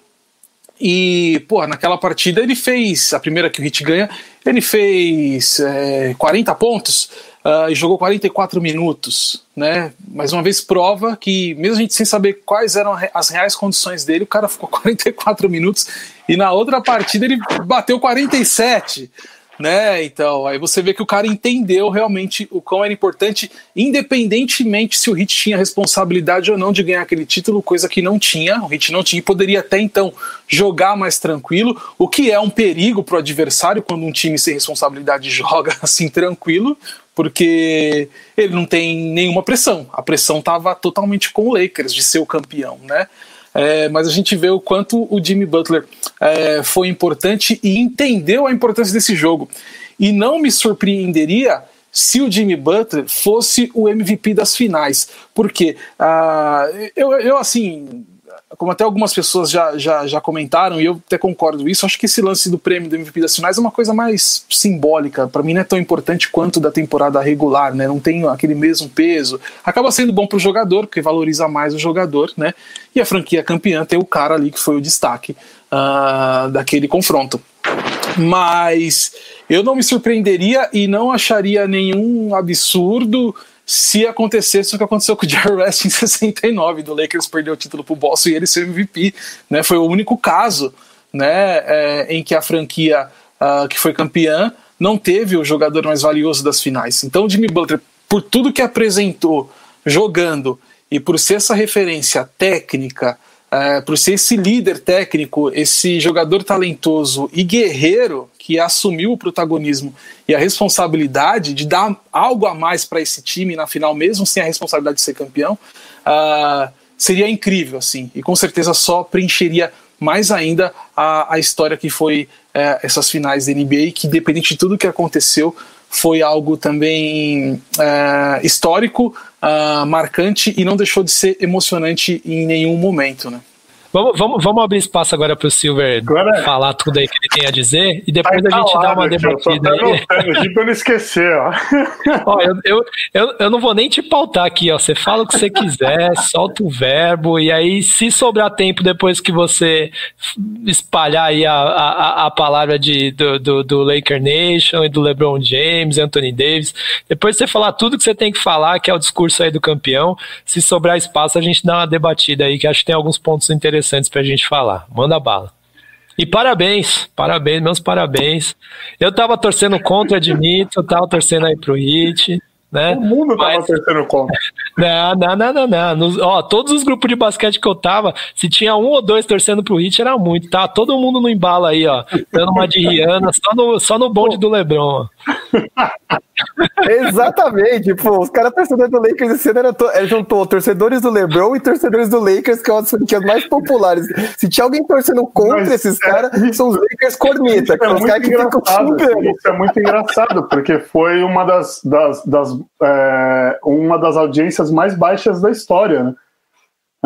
E, pô, naquela partida ele fez, a primeira que o Hit ganha, ele fez é, 40 pontos uh, e jogou 44 minutos, né? Mais uma vez prova que, mesmo a gente sem saber quais eram as reais condições dele, o cara ficou 44 minutos e na outra partida ele bateu 47 né? Então, aí você vê que o cara entendeu realmente o quão era importante, independentemente se o Hit tinha responsabilidade ou não de ganhar aquele título, coisa que não tinha, o Hit não tinha, e poderia até então jogar mais tranquilo, o que é um perigo para o adversário quando um time sem responsabilidade joga assim tranquilo, porque ele não tem nenhuma pressão. A pressão estava totalmente com o Lakers de ser o campeão, né? É, mas a gente vê o quanto o Jimmy Butler é, foi importante e entendeu a importância desse jogo. E não me surpreenderia se o Jimmy Butler fosse o MVP das finais. Porque uh, eu, eu, assim, como até algumas pessoas já, já, já comentaram, e eu até concordo isso, acho que esse lance do prêmio do MVP das finais é uma coisa mais simbólica. Para mim não é tão importante quanto da temporada regular, né? Não tem aquele mesmo peso. Acaba sendo bom para o jogador, porque valoriza mais o jogador, né? E a franquia campeã tem o cara ali que foi o destaque uh, daquele confronto. Mas eu não me surpreenderia e não acharia nenhum absurdo se acontecesse o que aconteceu com o Jerry West em 69, do Lakers perder o título para o Boston e ele ser MVP. Né? Foi o único caso né, é, em que a franquia uh, que foi campeã não teve o jogador mais valioso das finais. Então o Jimmy Butler, por tudo que apresentou jogando e por ser essa referência técnica, uh, por ser esse líder técnico, esse jogador talentoso e guerreiro que assumiu o protagonismo e a responsabilidade de dar algo a mais para esse time na final, mesmo sem a responsabilidade de ser campeão, uh, seria incrível, assim, e com certeza só preencheria mais ainda a, a história que foi uh, essas finais da NBA, que independente de tudo que aconteceu, foi algo também uh, histórico, ah, marcante e não deixou de ser emocionante em nenhum momento, né? Vamos, vamos, vamos abrir espaço agora para o Silver agora... É. falar tudo aí que ele tem a dizer e depois a gente dá uma debatida aí. Aqui para não esquecer, ó. ó eu, eu, eu, eu, não vou nem te pautar aqui, ó. Você fala o que você quiser, solta o verbo e aí, se sobrar tempo depois que você espalhar aí a, a, a palavra de, do, do, do Laker Nation e do LeBron James, Anthony Davis, depois você falar tudo que você tem que falar, que é o discurso aí do campeão, se sobrar espaço a gente dá uma debatida aí, que acho que tem alguns pontos interessantes interessantes para a gente falar. Manda bala. E parabéns, parabéns, meus parabéns. Eu tava torcendo contra, admito, eu tava torcendo aí pro Hit, né? O mundo tava Mas... torcendo contra. Não, não, não, não, não. Nos, ó, todos os grupos de basquete que eu tava, se tinha um ou dois torcendo pro Hit, era muito, tá? Todo mundo no embalo aí, ó, dando uma de Rihanna, só no, só no bonde do Lebron, ó. Exatamente, pô, os caras torcedores do Lakers esse ano era to... juntou torcedores do LeBron e torcedores do Lakers, que é uma das franquias mais populares. Se tinha alguém torcendo contra Mas, esses é, caras, são os Lakers corneta, que é os caras que ficam xingando. Isso é muito engraçado, porque foi uma das, das, das é, uma das audiências mais baixas da história, né?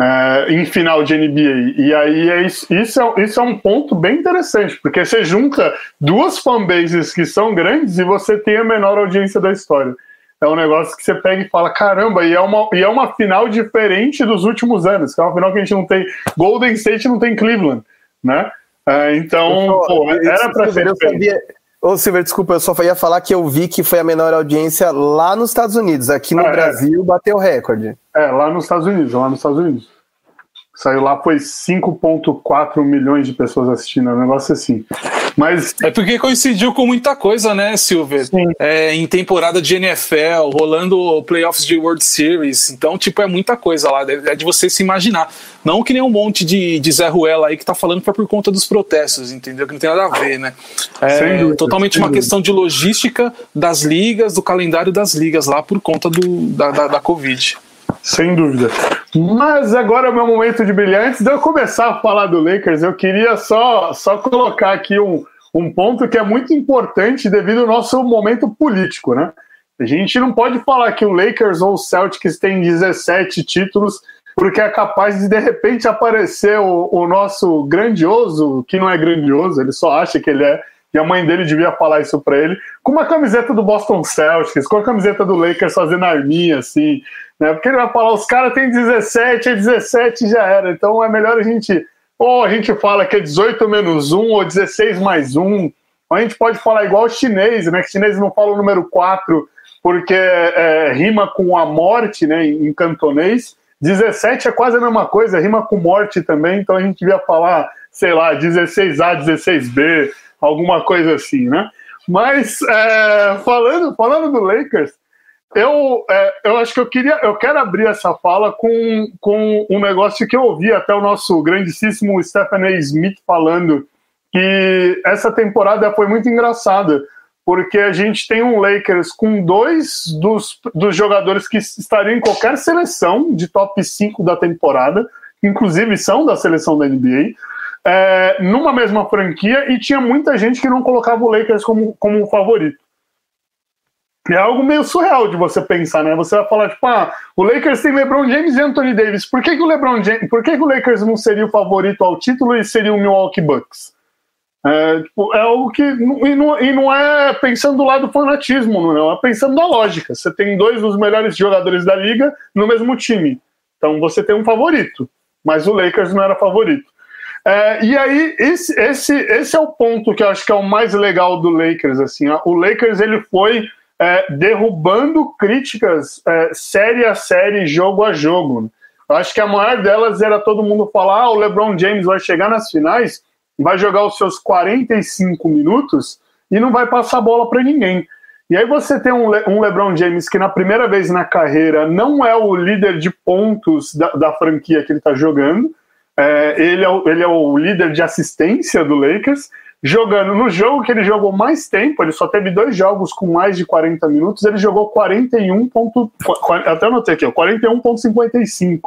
É, em final de NBA. E aí é isso, isso, é, isso é um ponto bem interessante, porque você junta duas fanbases que são grandes e você tem a menor audiência da história. É um negócio que você pega e fala, caramba, e é uma, e é uma final diferente dos últimos anos, que é uma final que a gente não tem. Golden State não tem Cleveland, né? É, então, pô, era para ser. Ô, Silver, desculpa, eu só ia falar que eu vi que foi a menor audiência lá nos Estados Unidos. Aqui no ah, é. Brasil é. bateu o recorde. É, lá nos Estados Unidos, lá nos Estados Unidos. Saiu lá, foi 5,4 milhões de pessoas assistindo, é um negócio assim. Mas... É porque coincidiu com muita coisa, né, Silver? É, em temporada de NFL, rolando playoffs de World Series. Então, tipo, é muita coisa lá. É de você se imaginar. Não que nem um monte de, de Zé Ruela aí que tá falando que é por conta dos protestos, entendeu? Que não tem nada a ver, né? É dúvida, totalmente uma questão de logística das ligas, do calendário das ligas lá por conta do, da, da, da Covid. Sem dúvida. Mas agora é o meu momento de brilhar. Antes de eu começar a falar do Lakers, eu queria só, só colocar aqui um, um ponto que é muito importante devido ao nosso momento político, né? A gente não pode falar que o Lakers ou o Celtics tem 17 títulos porque é capaz de de repente aparecer o, o nosso grandioso, que não é grandioso, ele só acha que ele é, a mãe dele devia falar isso para ele, com uma camiseta do Boston Celtics, com a camiseta do Lakers fazendo arminha, assim, né? Porque ele vai falar, os caras têm 17, é 17 já era. Então é melhor a gente, ou a gente fala que é 18 menos 1, ou 16 mais 1, ou a gente pode falar igual o chinês, né? Que chinês não fala o número 4, porque é, rima com a morte, né? Em cantonês. 17 é quase a mesma coisa, rima com morte também, então a gente devia falar, sei lá, 16A, 16B, alguma coisa assim, né? Mas é, falando, falando do Lakers, eu, é, eu acho que eu queria, eu quero abrir essa fala com, com um negócio que eu ouvi até o nosso grandíssimo Stephen A. Smith falando que essa temporada foi muito engraçada, porque a gente tem um Lakers com dois dos, dos jogadores que estariam em qualquer seleção de top 5 da temporada, inclusive são da seleção da NBA, é, numa mesma franquia, e tinha muita gente que não colocava o Lakers como, como favorito. É algo meio surreal de você pensar, né? Você vai falar, tipo, ah, o Lakers tem LeBron James e Anthony Davis. Por que, que o LeBron James, por que, que o Lakers não seria o favorito ao título e seria o Milwaukee Bucks? É, tipo, é algo que. E não, e não é pensando do lado do fanatismo, não é? é pensando na lógica. Você tem dois dos melhores jogadores da liga no mesmo time. Então você tem um favorito. Mas o Lakers não era favorito. É, e aí, esse, esse, esse é o ponto que eu acho que é o mais legal do Lakers. Assim, o Lakers ele foi é, derrubando críticas é, série a série, jogo a jogo. Eu acho que a maior delas era todo mundo falar: ah, o LeBron James vai chegar nas finais, vai jogar os seus 45 minutos e não vai passar bola para ninguém. E aí você tem um, Le um, LeBron James que na primeira vez na carreira não é o líder de pontos da, da franquia que ele está jogando, é, ele, é o, ele é o líder de assistência do Lakers, jogando no jogo que ele jogou mais tempo, ele só teve dois jogos com mais de 40 minutos, ele jogou 41. Ponto, até anotei aqui, 41,55.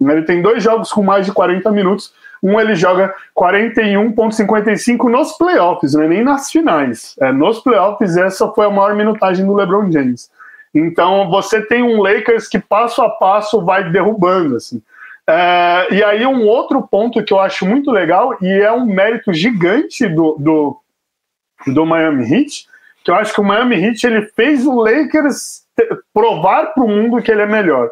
Ele tem dois jogos com mais de 40 minutos. Um ele joga 41,55 nos playoffs, né? nem nas finais. É, nos playoffs, essa foi a maior minutagem do LeBron James. Então você tem um Lakers que passo a passo vai derrubando. Assim. É, e aí um outro ponto que eu acho muito legal, e é um mérito gigante do, do, do Miami Heat, que eu acho que o Miami Heat ele fez o Lakers provar para o mundo que ele é melhor.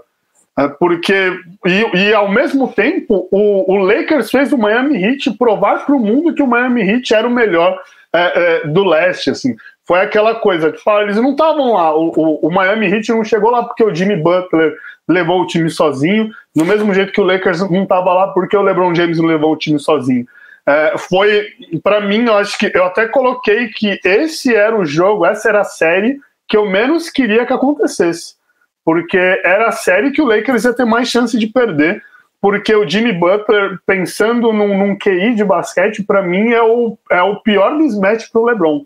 É, porque, e, e, ao mesmo tempo, o, o, Lakers fez o Miami Heat provar para o mundo que o Miami Heat era o melhor é, é, do leste. Assim. Foi aquela coisa, tipo, eles não estavam lá, o, o, o Miami Heat não chegou lá porque o Jimmy Butler levou o time sozinho, do mesmo jeito que o Lakers não estava lá porque o LeBron James não levou o time sozinho. É, foi, para mim, eu acho que eu até coloquei que esse era o jogo, essa era a série que eu menos queria que acontecesse, porque era a série que o Lakers ia ter mais chance de perder, porque o Jimmy Butler, pensando num, num QI de basquete, para mim é o, é o pior mismatch para o LeBron.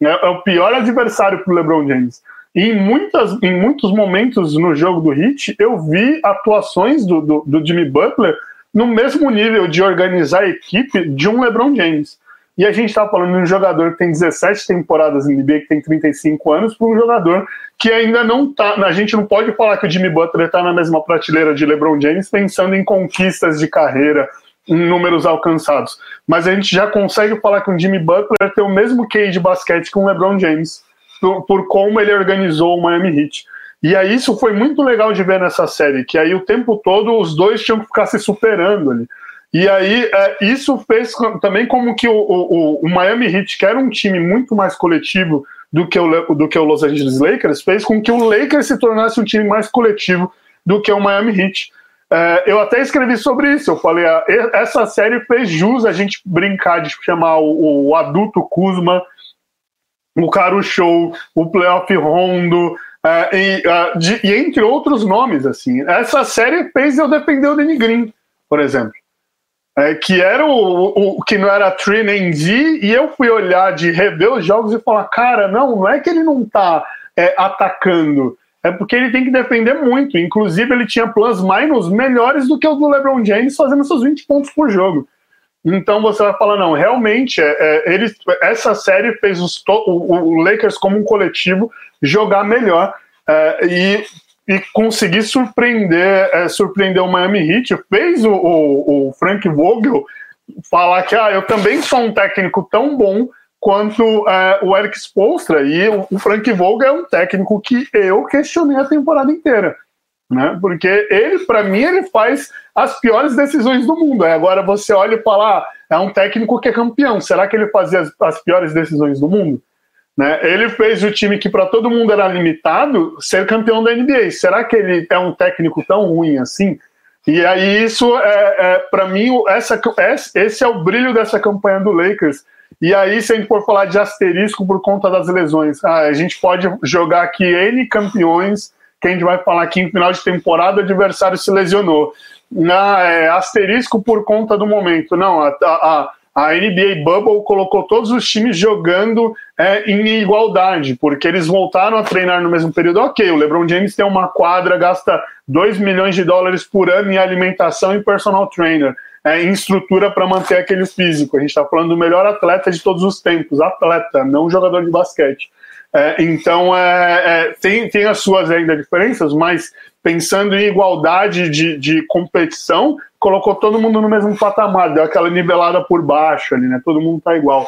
É, é o pior adversário para o LeBron James. E em, muitas, em muitos momentos no jogo do Heat, eu vi atuações do, do, do Jimmy Butler no mesmo nível de organizar a equipe de um LeBron James. E a gente está falando de um jogador que tem 17 temporadas em NBA, que tem 35 anos, para um jogador que ainda não está. A gente não pode falar que o Jimmy Butler está na mesma prateleira de LeBron James, pensando em conquistas de carreira, em números alcançados. Mas a gente já consegue falar que o Jimmy Butler tem o mesmo QI de basquete que o LeBron James, por, como ele organizou o Miami Heat. E aí isso foi muito legal de ver nessa série, que aí o tempo todo os dois tinham que ficar se superando ali. E aí, é, isso fez também como que o, o, o, Miami Heat, que era um time muito mais coletivo do que, o, do que o Los Angeles Lakers, fez com que o Lakers se tornasse um time mais coletivo do que o Miami Heat. É, eu até escrevi sobre isso. Eu falei, ah, essa série fez jus a gente brincar de chamar o, o adulto Kuzma, o Caro Show, o Playoff Rondo, é, e, uh, de, e, entre outros nomes. assim. Essa série fez eu defender o Danny Green, por exemplo é, que era o, o, que não era Tree nem e eu fui olhar de rever os jogos e falar, cara, não, não é que ele não tá é, atacando, é porque ele tem que defender muito. Inclusive, ele tinha plus minus melhores do que o do LeBron James, fazendo seus 20 pontos por jogo. Então você vai falar, não, realmente, é, é, essa série fez os, o, o Lakers como um coletivo jogar melhor. É, e e conseguir surpreender, é, surpreender o Miami Heat, fez o, o, o, Frank Vogel falar que ah, eu também sou um técnico tão bom quanto é, o Eric Spoelstra, e o, o Frank Vogel é um técnico que eu questionei a temporada inteira. Né? Porque ele, para mim, ele faz as piores decisões do mundo. Agora você olha e fala, ah, é um técnico que é campeão. Será que ele fazia as, as piores decisões do mundo? Né? Ele fez o time que para todo mundo era limitado ser campeão da NBA. Será que ele é um técnico tão ruim assim? E aí isso é, é para mim essa, esse é o brilho dessa campanha do Lakers. E aí se a gente for falar de asterisco por conta das lesões, ah, a gente pode jogar aqui n campeões que a gente vai falar que em final de temporada o adversário se lesionou. Na, é, asterisco por conta do momento. Não, a, a a NBA Bubble colocou todos os times jogando é, em igualdade, porque eles voltaram a treinar no mesmo período. Ok, o LeBron James tem uma quadra, gasta 2 milhões de dólares por ano em alimentação e personal trainer, é, em estrutura para manter aquele físico. A gente está falando do melhor atleta de todos os tempos, atleta, não jogador de basquete. É, então, é, é, tem, tem as suas ainda diferenças, mas pensando em igualdade de, de competição, colocou todo mundo no mesmo patamar, deu aquela nivelada por baixo ali, né? Todo mundo tá igual.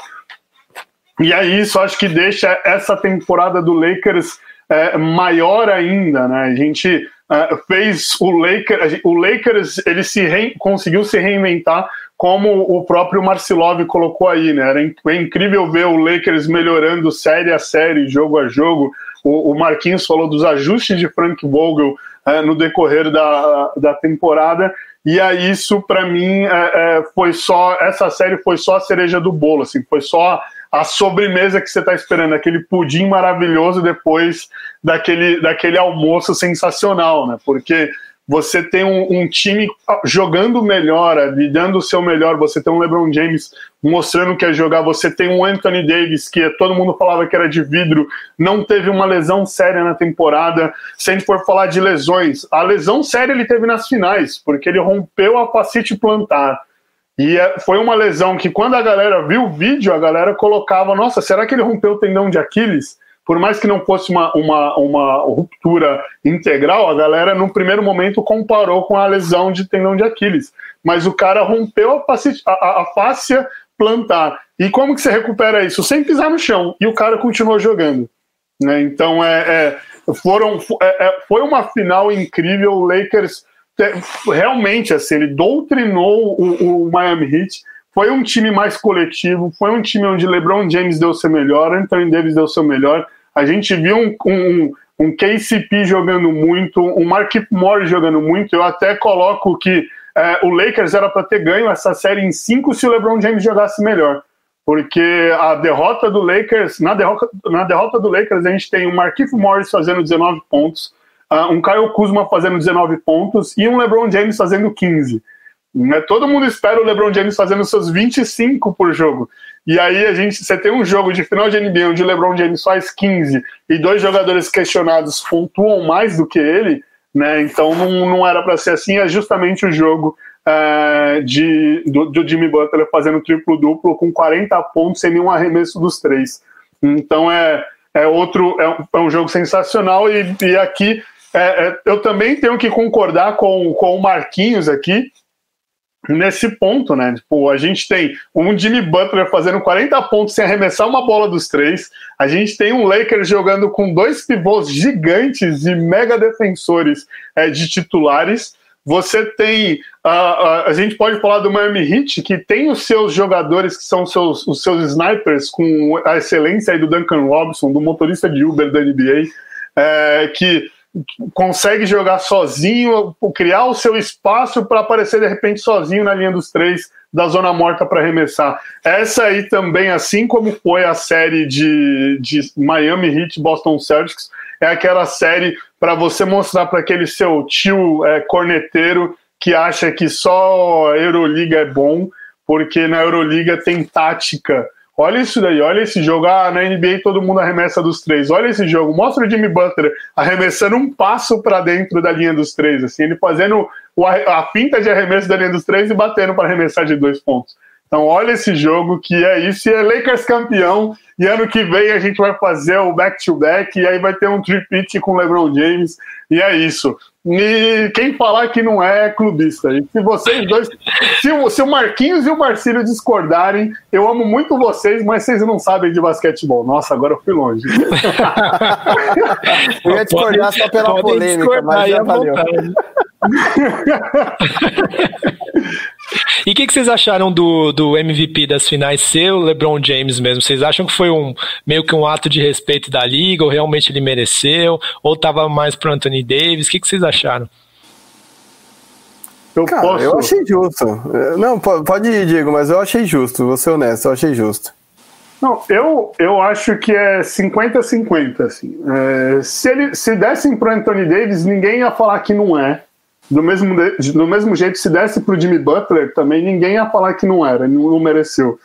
E aí isso acho que deixa essa temporada do Lakers é, maior ainda, né? A gente é, fez o Lakers, o Lakers ele se conseguiu se reinventar como o próprio Marcilov colocou aí, né? Era é incrível ver o Lakers melhorando série a série, jogo a jogo. O, o Marquinhos falou dos ajustes de Frank Vogel é, no decorrer da, da temporada e aí isso para mim é, é, foi só essa série foi só a cereja do bolo, assim, foi só a sobremesa que você está esperando, aquele pudim maravilhoso depois daquele, daquele almoço sensacional, né? Porque você tem um, um, time jogando melhor, dando o seu melhor, você tem um LeBron James mostrando que é jogar, você tem um Anthony Davis, que todo mundo falava que era de vidro, não teve uma lesão séria na temporada. Se a gente for falar de lesões, a lesão séria ele teve nas finais, porque ele rompeu a facite plantar. E é, foi uma lesão que, quando a galera viu o vídeo, a galera colocava: nossa, será que ele rompeu o tendão de Aquiles? Por mais que não fosse uma, uma, uma ruptura integral, a galera no primeiro momento comparou com a lesão de tendão de Aquiles. Mas o cara rompeu a, face, a, a fáscia plantar. E como que você recupera isso? Sem pisar no chão. E o cara continuou jogando. Né? Então é, é foram, é, é, foi uma final incrível. O Lakers realmente assim, ele doutrinou o, o Miami Heat. Foi um time mais coletivo, foi um time onde LeBron James deu seu melhor, Anthony Davis deu seu melhor. A gente viu um, um, um KCP jogando muito, um Mark Morris jogando muito. Eu até coloco que é, o Lakers era para ter ganho essa série em cinco se o LeBron James jogasse melhor. Porque a derrota do Lakers, na derrota, na derrota do Lakers, a gente tem um Markif Morris fazendo 19 pontos, uh, um Kyle Kuzma fazendo 19 pontos e um LeBron James fazendo 15. Né? Todo mundo espera o LeBron James fazendo seus 25 por jogo. E aí a gente, você tem um jogo de final de NBA onde o LeBron James faz 15 e dois jogadores questionados pontuam mais do que ele, né? Então não, não era para ser assim, é justamente o jogo é, de, do, do, Jimmy Butler fazendo triplo-duplo com 40 pontos sem nenhum arremesso dos três. Então é, é outro, é um, é um jogo sensacional e, e aqui é, é, eu também tenho que concordar com, com o Marquinhos aqui, nesse ponto, né? Tipo, a gente tem um Jimmy Butler fazendo 40 pontos sem arremessar uma bola dos três. A gente tem um Lakers jogando com dois pivôs gigantes e mega defensores é, de titulares. Você tem. Uh, uh, a gente pode falar do Miami Heat, que tem os seus jogadores que são seus, os seus snipers, com a excelência aí do Duncan Robinson, do motorista de Uber da NBA, é, que consegue jogar sozinho, criar o seu espaço para aparecer de repente sozinho na linha dos três da zona morta para arremessar. Essa aí também, assim como foi a série de, de Miami Heat Boston Celtics, é aquela série para você mostrar para aquele seu tio é, corneteiro que acha que só Euroliga é bom, porque na Euroliga tem tática Olha isso daí, olha esse jogo. Ah, na NBA todo mundo arremessa dos três. Olha esse jogo. Mostra o Jimmy Butler arremessando um passo para dentro da linha dos três, assim, ele fazendo a pinta de arremesso da linha dos três e batendo para arremessar de dois pontos. Então, olha esse jogo que é isso. E é Lakers campeão. E ano que vem a gente vai fazer o back-to-back. -back, e aí vai ter um tripit com o LeBron James. E é isso. E quem falar que não é, é clubista. E se vocês dois. Se o, se o Marquinhos e o Marcílio discordarem, eu amo muito vocês, mas vocês não sabem de basquetebol. Nossa, agora eu fui longe. eu ia discordar só pela polêmica, mas já valeu. E o que, que, vocês acharam do, do MVP das finais ser o LeBron James mesmo? Vocês acham que foi um meio que um ato de respeito da liga, ou realmente ele mereceu, ou estava mais pro Anthony Davis? O que, que vocês acharam? Eu, Cara, posso... eu achei justo. Não, pode ir, Diego, mas eu achei justo, vou ser honesto, eu achei justo. Não, eu, eu acho que é 50-50. Assim. É, se, ele, se dessem pro Anthony Davis, ninguém ia falar que não é. Do mesmo, do mesmo jeito, se desse pro Jimmy Butler, também ninguém ia falar que não era, não, não mereceu.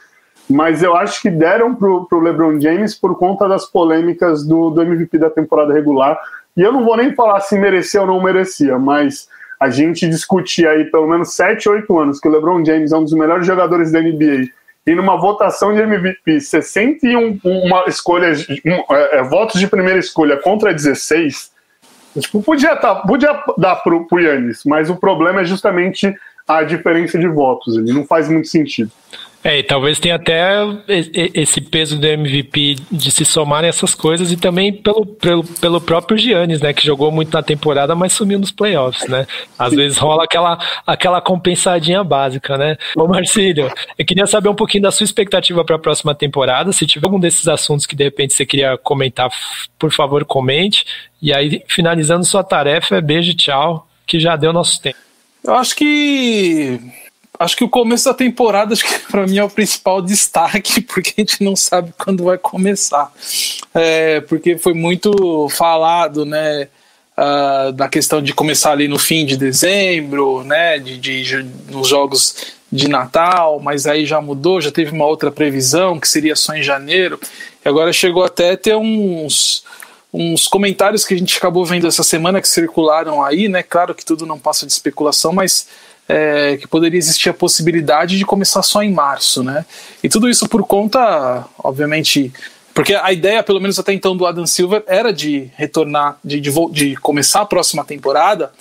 Mas eu acho que deram pro, pro LeBron James por conta das polêmicas do, do MVP da temporada regular. E eu não vou nem falar se merecia ou não merecia, mas a gente discutia aí pelo menos 7, 8 anos que o LeBron James é um dos melhores jogadores da NBA e numa votação de MVP, 61 uma escolha, um, é, é, votos de primeira escolha contra 16, Tipo, podia, tá, podia dar pro, pro Yannis, mas o problema é justamente a diferença de votos. Ele não faz muito sentido. É, e talvez tenha até esse peso do MVP de se somar nessas coisas e também pelo, pelo, pelo próprio Giannis, né, que jogou muito na temporada, mas sumiu nos playoffs, né? Às vezes rola aquela, aquela compensadinha básica, né? Ô Marcílio, eu queria saber um pouquinho da sua expectativa para a próxima temporada. Se tiver algum desses assuntos que de repente você queria comentar, por favor, comente. E aí, finalizando sua tarefa, é beijo, tchau, que já deu nosso tempo. Eu acho que acho que o começo da temporada, acho que para mim é o principal destaque, porque a gente não sabe quando vai começar. É, porque foi muito falado, né? Uh, da questão de começar ali no fim de dezembro, né? De, de, nos jogos de Natal, mas aí já mudou, já teve uma outra previsão que seria só em janeiro. E agora chegou até a ter uns uns comentários que a gente acabou vendo essa semana que circularam aí, né? Claro que tudo não passa de especulação, mas é, que poderia existir a possibilidade de começar só em março, né? E tudo isso por conta, obviamente, porque a ideia, pelo menos até então, do Adam Silver era de retornar, de, de, de começar a próxima temporada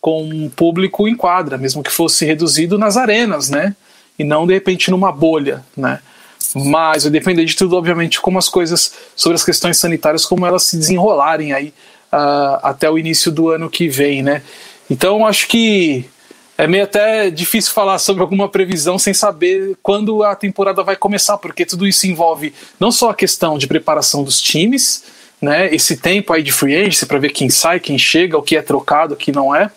com um público em quadra, mesmo que fosse reduzido nas arenas, né? E não de repente numa bolha, né? Mas vai depender de tudo, obviamente, como as coisas sobre as questões sanitárias, como elas se desenrolarem aí uh, até o início do ano que vem, né? Então acho que é meio até difícil falar sobre alguma previsão sem saber quando a temporada vai começar, porque tudo isso envolve não só a questão de preparação dos times, né, esse tempo aí de free agency para ver quem sai, quem chega, o que é trocado, o que não é,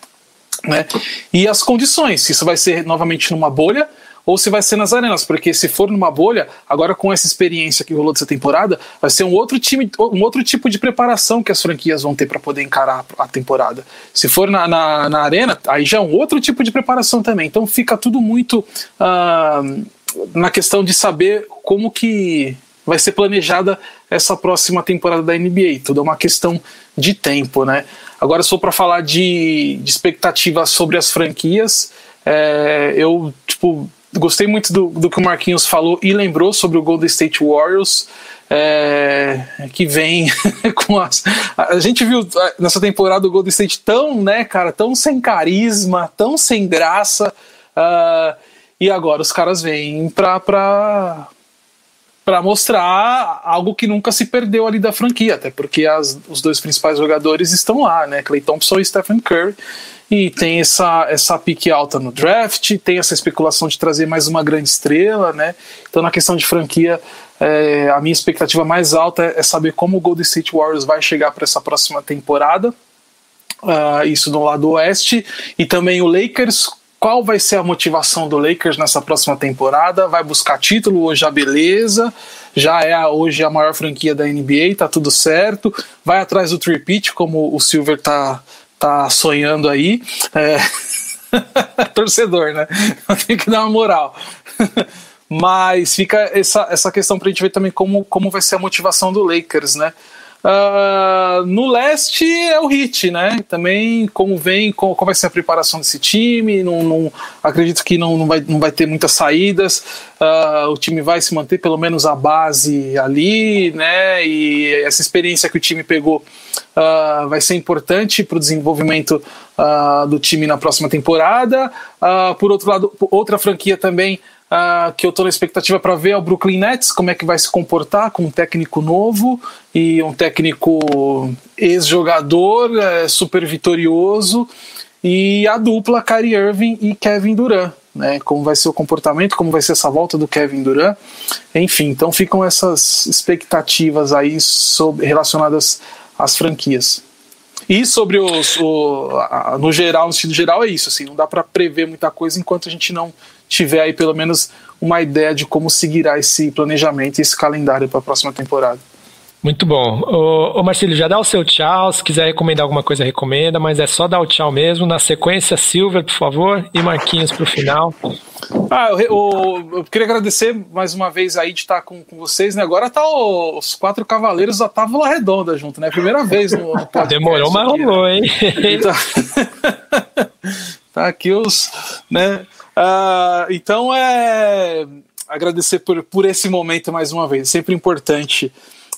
né, e as condições, isso vai ser novamente numa bolha ou se vai ser nas arenas, porque se for numa bolha, agora com essa experiência que rolou dessa temporada, vai ser um outro time, um outro tipo de preparação que as franquias vão ter para poder encarar a temporada. Se for na, na, na, arena, aí já é um outro tipo de preparação também. Então fica tudo muito. Uh, na questão de saber como que vai ser planejada essa próxima temporada da NBA. Tudo é uma questão de tempo, né? Agora, só para falar de, de expectativas sobre as franquias, é, eu tipo, gostei muito do, do que o Marquinhos falou e lembrou sobre o Golden State Warriors. É, que vem com as. A gente viu nessa temporada o Golden State tão, né, cara, tão sem carisma, tão sem graça. Uh, e agora os caras vêm pra, pra, para mostrar algo que nunca se perdeu ali da franquia, até porque as, os dois principais jogadores estão lá, né? Clay Thompson e Stephen Curry. E tem essa, essa pique alta no draft, tem essa especulação de trazer mais uma grande estrela, né? Então, na questão de franquia, é, a minha expectativa mais alta é, é saber como o Golden State Warriors vai chegar para essa próxima temporada. Uh, isso no lado oeste. E também o Lakers, qual vai ser a motivação do Lakers nessa próxima temporada? Vai buscar título hoje a beleza? Já é a, hoje a maior franquia da NBA, tá tudo certo. Vai atrás do tripit, como o Silver tá, tá sonhando aí. É... Torcedor, né? Tem que dar uma moral. Mas fica essa, essa questão pra gente ver também como, como vai ser a motivação do Lakers, né? Uh, no leste é o Hit, né? Também como vem, qual, qual vai ser a preparação desse time. Não, não acredito que não, não, vai, não vai ter muitas saídas. Uh, o time vai se manter pelo menos a base ali, né? E essa experiência que o time pegou uh, vai ser importante para o desenvolvimento do time na próxima temporada. por outro lado, outra franquia também uh, que eu estou na expectativa para ver é o Brooklyn Nets, como é que vai se comportar com um técnico novo e um técnico ex-jogador, é, super vitorioso, e a dupla Kyrie Irving e Kevin Durant. Né, como vai ser o comportamento, como vai ser essa volta do Kevin Durant, enfim, então ficam essas expectativas aí sobre, relacionadas às franquias. E sobre os, o, a, no geral, no sentido geral, é isso. Assim, não dá para prever muita coisa enquanto a gente não tiver aí pelo menos uma ideia de como seguirá esse planejamento e esse calendário para a próxima temporada. Muito bom. Ô, ô Marcelo, já dá o seu tchau. Se quiser recomendar alguma coisa, recomenda, mas é só dar o tchau mesmo. Na sequência, Silver, por favor, e Marquinhos para o final. Ah, eu, eu, eu, queria agradecer mais uma vez aí de estar com, com vocês, né? Agora tá o, os quatro cavaleiros da Távola Redonda junto, né? Primeira vez no, no podcast. Demorou, mas rolou, hein? Tá, tá aqui os, né? Uh, então é agradecer por, por esse momento mais uma vez, sempre importante.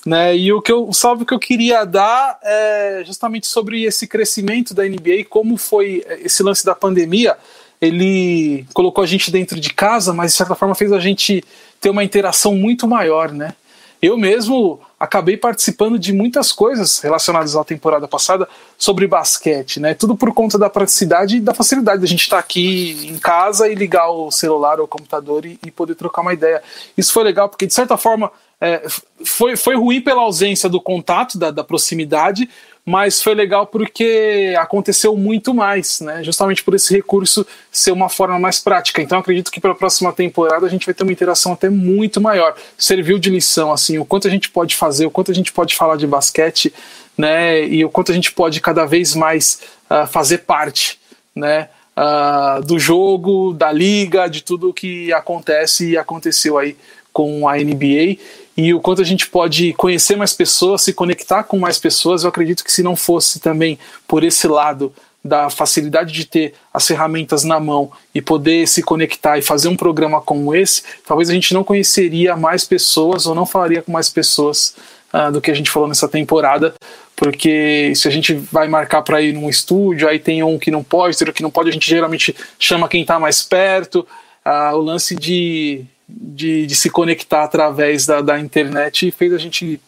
Né? E o que eu, o salve que eu queria dar é justamente sobre esse crescimento da NBA, como foi esse lance da pandemia. Ele colocou a gente dentro de casa, mas de certa forma fez a gente ter uma interação muito maior, né? Eu mesmo acabei participando de muitas coisas relacionadas à temporada passada sobre basquete, né? Tudo por conta da praticidade e da facilidade da gente estar aqui em casa e ligar o celular ou o computador e, e poder trocar uma ideia. Isso foi legal porque, de certa forma, é, foi, foi ruim pela ausência do contato, da, da proximidade, mas foi legal porque aconteceu muito mais, né? Justamente por esse recurso ser uma forma mais prática. Então acredito que para a próxima temporada a gente vai ter uma interação até muito maior. Serviu de lição assim, o quanto a gente pode fazer, o quanto a gente pode falar de basquete, né? E o quanto a gente pode cada vez mais uh, fazer parte, né? Uh, do jogo, da liga, de tudo que acontece e aconteceu aí com a NBA e o quanto a gente pode conhecer mais pessoas, se conectar com mais pessoas. Eu acredito que se não fosse também por esse lado da facilidade de ter as ferramentas na mão e poder se conectar e fazer um programa como esse, talvez a gente não conheceria mais pessoas ou não falaria com mais pessoas uh, do que a gente falou nessa temporada, porque se a gente vai marcar para ir num estúdio, aí tem um que não pode, outro que não pode, a gente geralmente chama quem está mais perto. Uh, o lance de de, de se conectar através da, da internet fez a gente,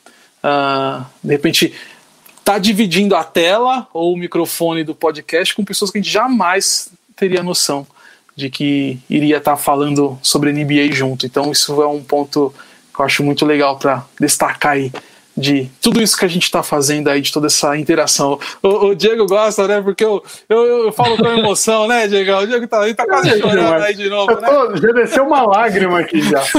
uh, de repente, tá dividindo a tela ou o microfone do podcast com pessoas que a gente jamais teria noção de que iria estar tá falando sobre NBA junto. Então isso é um ponto que eu acho muito legal para destacar aí de tudo isso que a gente está fazendo aí, de toda essa interação. O, o, Diego gosta, né? Porque eu, eu, eu falo com emoção, né, Diego? O Diego tá, ele tá quase chorando aí de novo, né? Tô, já desceu uma lágrima aqui já.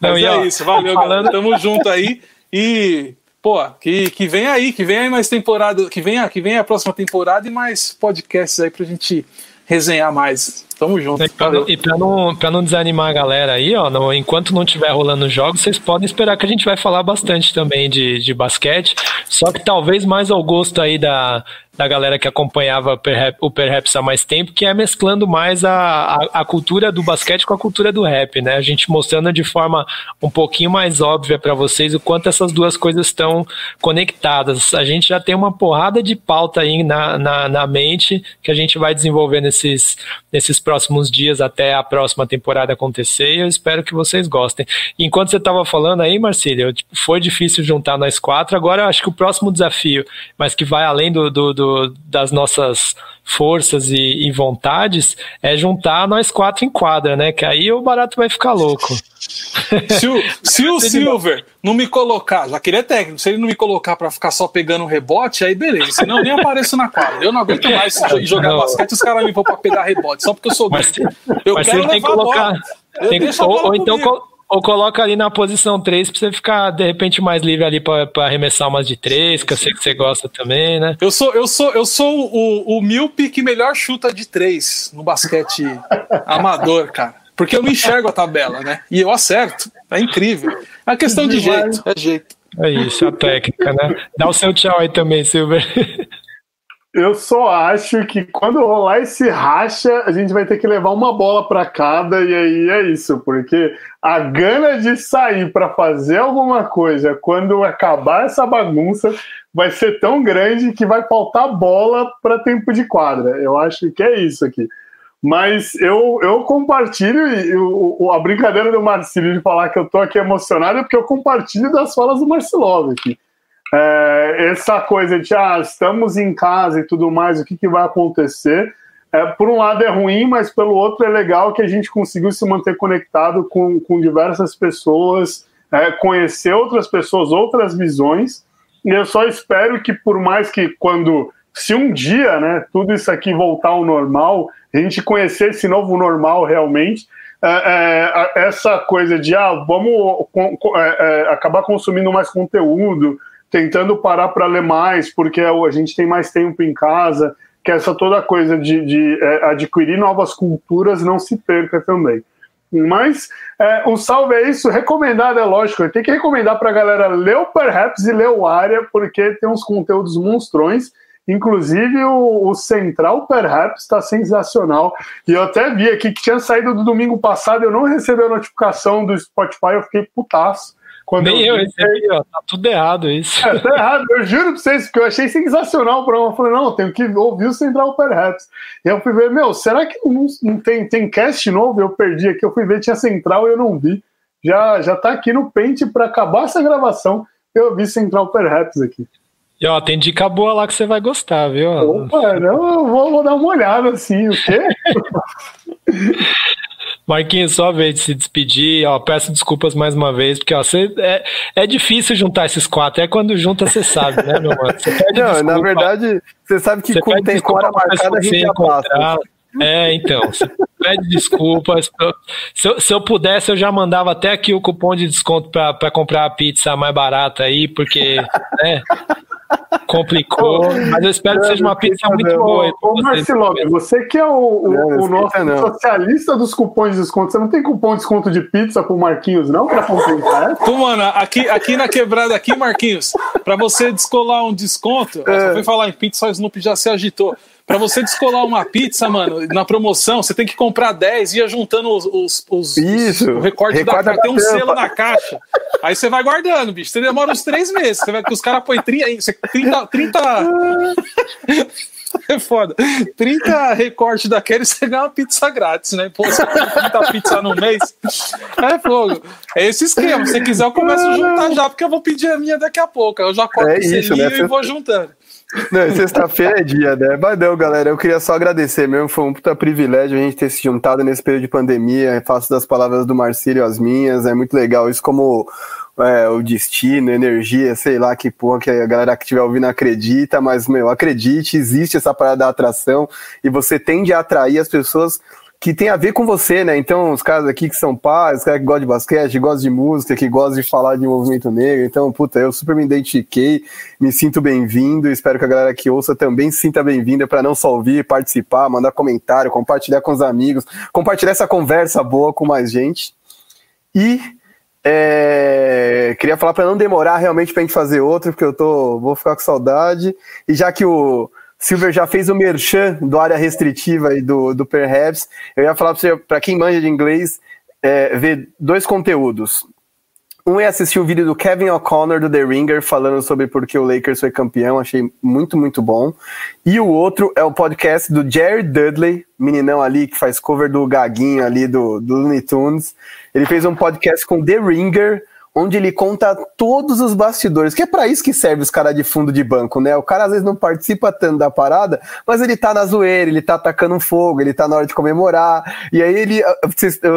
Não, Mas e é isso, valeu, galera. Tamo junto aí. E, pô, que, que vem aí, que vem aí mais temporada, que venha, que venha a próxima temporada e mais podcasts aí pra gente resenhar mais. Tamo junto. E pra, e pra não, pra não desanimar a galera aí, ó, no, enquanto não tiver rolando jogos, vocês podem esperar que a gente vai falar bastante também de, de basquete. Só que talvez mais ao gosto aí da, da galera que acompanhava o Perhaps há mais tempo, que é mesclando mais a, a, a, cultura do basquete com a cultura do rap, né? A gente mostrando de forma um pouquinho mais óbvia para vocês o quanto essas duas coisas estão conectadas. A gente já tem uma porrada de pauta aí na, na, na mente que a gente vai desenvolver nesses, nesses próximos dias até a próxima temporada acontecer e eu espero que vocês gostem. Enquanto você estava falando aí, Marcílio, tipo, foi difícil juntar nós quatro, agora eu acho que o próximo desafio, mas que vai além do, do, do do, das nossas forças e, e, vontades é juntar nós quatro em quadra, né? Que aí o barato vai ficar louco. Se o, se o Silver não me colocar, já queria técnico, se ele não me colocar para ficar só pegando rebote, aí beleza. Senão eu nem apareço na quadra. Eu não aguento mais jogar não. basquete os caras me vão para pegar rebote, só porque eu sou grande. Eu mas quero levar tem que colocar. Tem que, ou, ou então. Ou coloca ali na posição 3 pra você ficar, de repente, mais livre ali pra, pra arremessar umas de 3, que eu sei que você gosta também, né? Eu sou, eu sou, eu sou o, o míope que melhor chuta de 3 no basquete amador, cara. Porque eu não enxergo a tabela, né? E eu acerto. É incrível. É questão de jeito. É jeito. É isso, a técnica, né? Dá o seu tchau aí também, Silver. Eu só acho que quando rolar esse racha, a gente vai ter que levar uma bola para cada, e aí é isso, porque a gana de sair para fazer alguma coisa quando acabar essa bagunça vai ser tão grande que vai faltar bola para tempo de quadra. Eu acho que é isso aqui. Mas eu, eu compartilho e a brincadeira do Marcelo de falar que eu tô aqui emocionado é porque eu compartilho das falas do Marcelov aqui. É, essa coisa de ah, estamos em casa e tudo mais, o que, que vai acontecer? É, por um lado é ruim, mas pelo outro é legal que a gente conseguiu se manter conectado com, com diversas pessoas, é, conhecer outras pessoas, outras visões. E eu só espero que, por mais que quando, se um dia, né, tudo isso aqui voltar ao normal, a gente conhecer esse novo normal realmente, é, é, essa coisa de ah, vamos é, é, acabar consumindo mais conteúdo, tentando parar para ler mais, porque a gente tem mais tempo em casa, que essa toda coisa de, de é, adquirir novas culturas não se perca também. Mas é, um salve é isso, recomendado é lógico, tem que recomendar para a galera ler o Perhaps e ler o Área, porque tem uns conteúdos monstrões, inclusive o, o Central Perhaps está sensacional, e eu até vi aqui que tinha saído do domingo passado, eu não recebi a notificação do Spotify, eu fiquei putaço, quando Nem eu, eu recebi, ó, tá tudo errado isso. É, tá errado, eu juro pra vocês, porque eu achei sensacional o programa. Eu falei, não, tenho que ouvir o Central Perhaps. E eu fui ver, meu, será que não, não tem, tem cast novo? Eu perdi aqui, eu fui ver, tinha Central e eu não vi. Já, já tá aqui no pente para acabar essa gravação. Eu vi Central Perhaps aqui. E ó, tem dica boa lá que você vai gostar, viu? Opa, não, eu vou, vou dar uma olhada assim, o quê? Marquinhos, só vez de se despedir, ó, peço desculpas mais uma vez, porque ó, cê, é, é difícil juntar esses quatro, é quando junta você sabe, né, meu mano? Não, desculpa, na verdade, você sabe que quando tem hora marcada a gente já passa. É, então, você pede desculpas. Se eu, se eu pudesse, eu já mandava até aqui o cupom de desconto para comprar a pizza mais barata aí, porque, né, complicou, mas eu espero que seja uma pizza muito boa. Ô, Marcelo, você que é o, o, não, o nosso não. socialista dos cupons de desconto, você não tem cupom de desconto de pizza pro Marquinhos, não? Pra compensar? Pô, mano, aqui, aqui na quebrada, aqui, Marquinhos, pra você descolar um desconto, é. foi falar em pizza, o Snoop já se agitou. Pra você descolar uma pizza, mano, na promoção, você tem que comprar 10 e ia juntando os, os, os, Isso, o recorte da caixa. Tem um selo na caixa. Aí você vai guardando, bicho. Você demora uns três meses. Você vai que os caras põem 30. 30, 30... É foda. 30 recortes daquele você ganha uma pizza grátis, né? Pô, você 30 pizza no mês. É fogo. É esse esquema. Se quiser, eu começo a juntar já, porque eu vou pedir a minha daqui a pouco. Eu já corto é o selinho né? e vou juntando. Não, sexta-feira é dia, né? Mas não, galera, eu queria só agradecer mesmo. Foi um puta privilégio a gente ter se juntado nesse período de pandemia. Faço das palavras do Marcílio as minhas. É muito legal. Isso como é, o destino, energia, sei lá que porra que a galera que estiver ouvindo acredita, mas, meu, acredite, existe essa parada da atração e você tende a atrair as pessoas que tem a ver com você, né? Então, os caras aqui que são pais, os caras que gostam de basquete, gostam de música, que gostam de falar de movimento negro. Então, puta, eu super me identifiquei, me sinto bem-vindo. Espero que a galera que ouça também se sinta bem-vinda para não só ouvir, participar, mandar comentário, compartilhar com os amigos, compartilhar essa conversa boa com mais gente. E é, queria falar para não demorar realmente para a gente fazer outro, porque eu tô, vou ficar com saudade. E já que o Silver já fez o merchan do área restritiva e do, do Perhaps. Eu ia falar para quem manja de inglês, é, ver dois conteúdos. Um é assistir o vídeo do Kevin O'Connor do The Ringer falando sobre por que o Lakers foi campeão, achei muito, muito bom. E o outro é o podcast do Jerry Dudley, meninão ali que faz cover do Gaguinho ali do, do Looney Tunes. Ele fez um podcast com The Ringer, onde ele conta todos os bastidores, que é para isso que serve os caras de fundo de banco, né? O cara às vezes não participa tanto da parada, mas ele tá na zoeira, ele tá atacando fogo, ele tá na hora de comemorar. E aí ele.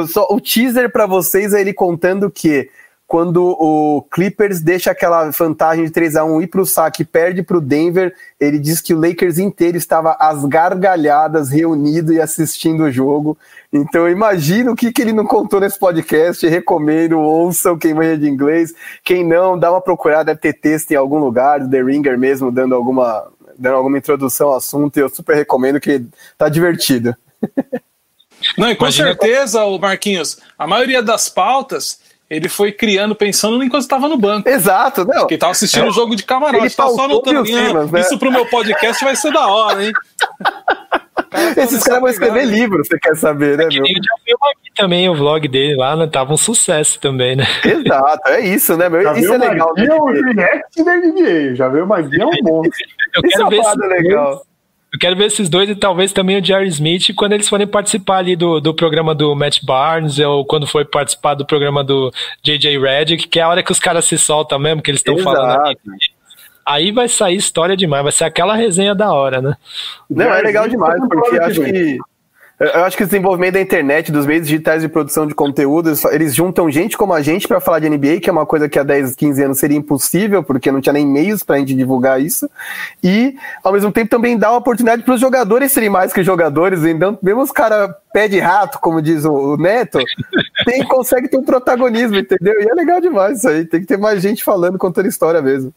Só, o teaser para vocês é ele contando que quando o Clippers deixa aquela vantagem de 3 a 1 ir para o saque e perde para o Denver, ele diz que o Lakers inteiro estava às gargalhadas, reunido e assistindo o jogo. Então imagina o que, que ele não contou nesse podcast. Recomendo, ouçam quem manja de inglês. Quem não, dá uma procurada, deve ter texto em algum lugar, do The Ringer mesmo, dando alguma, dando alguma introdução ao assunto. E eu super recomendo que tá divertido. Não, e com Imagina certeza, o Marquinhos, a maioria das pautas ele foi criando pensando enquanto estava no banco. Exato, não. Que estava assistindo o é. um jogo de camarote, ele tá só anotando. Temas, né? Isso pro meu podcast vai ser da hora, hein? Esses caras vão escrever livro, você quer saber, né, é meu? Eu já vi aqui também o vlog dele lá, né? Tava um sucesso também, né? Exato, é isso, né, meu? Já isso é legal. Né? O react da NBA, já viu o Magui é um monstro. Eu quero ver se legal. Eu quero ver esses dois e talvez também o Jerry Smith quando eles forem participar ali do, do programa do Matt Barnes ou quando for participar do programa do JJ Redick, que é a hora que os caras se soltam mesmo, que eles estão falando. Aí vai sair história demais, vai ser aquela resenha da hora, né? Não, é legal demais, porque acho que eu acho que o desenvolvimento da internet, dos meios digitais de produção de conteúdo, eles juntam gente como a gente para falar de NBA, que é uma coisa que há 10, 15 anos seria impossível, porque não tinha nem meios para a gente divulgar isso. E, ao mesmo tempo, também dá uma oportunidade para os jogadores serem mais que jogadores. Então, mesmo os caras pé de rato, como diz o, Neto, tem, consegue ter um protagonismo, entendeu? E é legal demais isso aí. Tem que ter mais gente falando, contando história mesmo.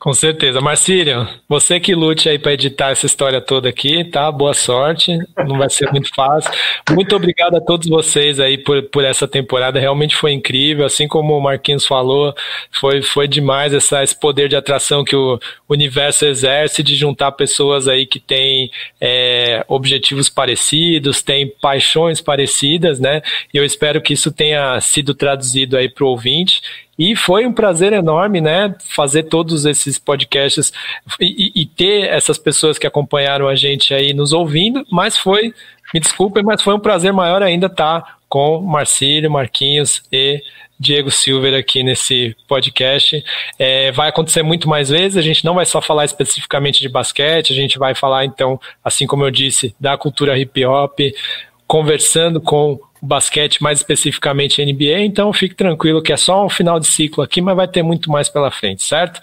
Com certeza. Marcílio, você que lute aí para editar essa história toda aqui, tá? Boa sorte. Não vai ser muito fácil. Muito obrigado a todos vocês aí por, por essa temporada. Realmente foi incrível. Assim como o Marquinhos falou, foi, foi demais essa, esse poder de atração que o universo exerce de juntar pessoas aí que têm é, objetivos parecidos, têm paixões parecidas, né? E eu espero que isso tenha sido traduzido aí para o ouvinte e foi um prazer enorme, né, fazer todos esses podcasts e, e, ter essas pessoas que acompanharam a gente aí nos ouvindo, mas foi, me desculpem, mas foi um prazer maior ainda estar com Marcílio, Marquinhos e Diego Silver aqui nesse podcast. É, vai acontecer muito mais vezes, a gente não vai só falar especificamente de basquete, a gente vai falar, então, assim como eu disse, da cultura hip hop, conversando com basquete, mais especificamente NBA, então fique tranquilo que é só um final de ciclo aqui, mas vai ter muito mais pela frente, certo?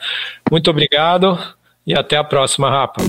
Muito obrigado e até a próxima, Rapa.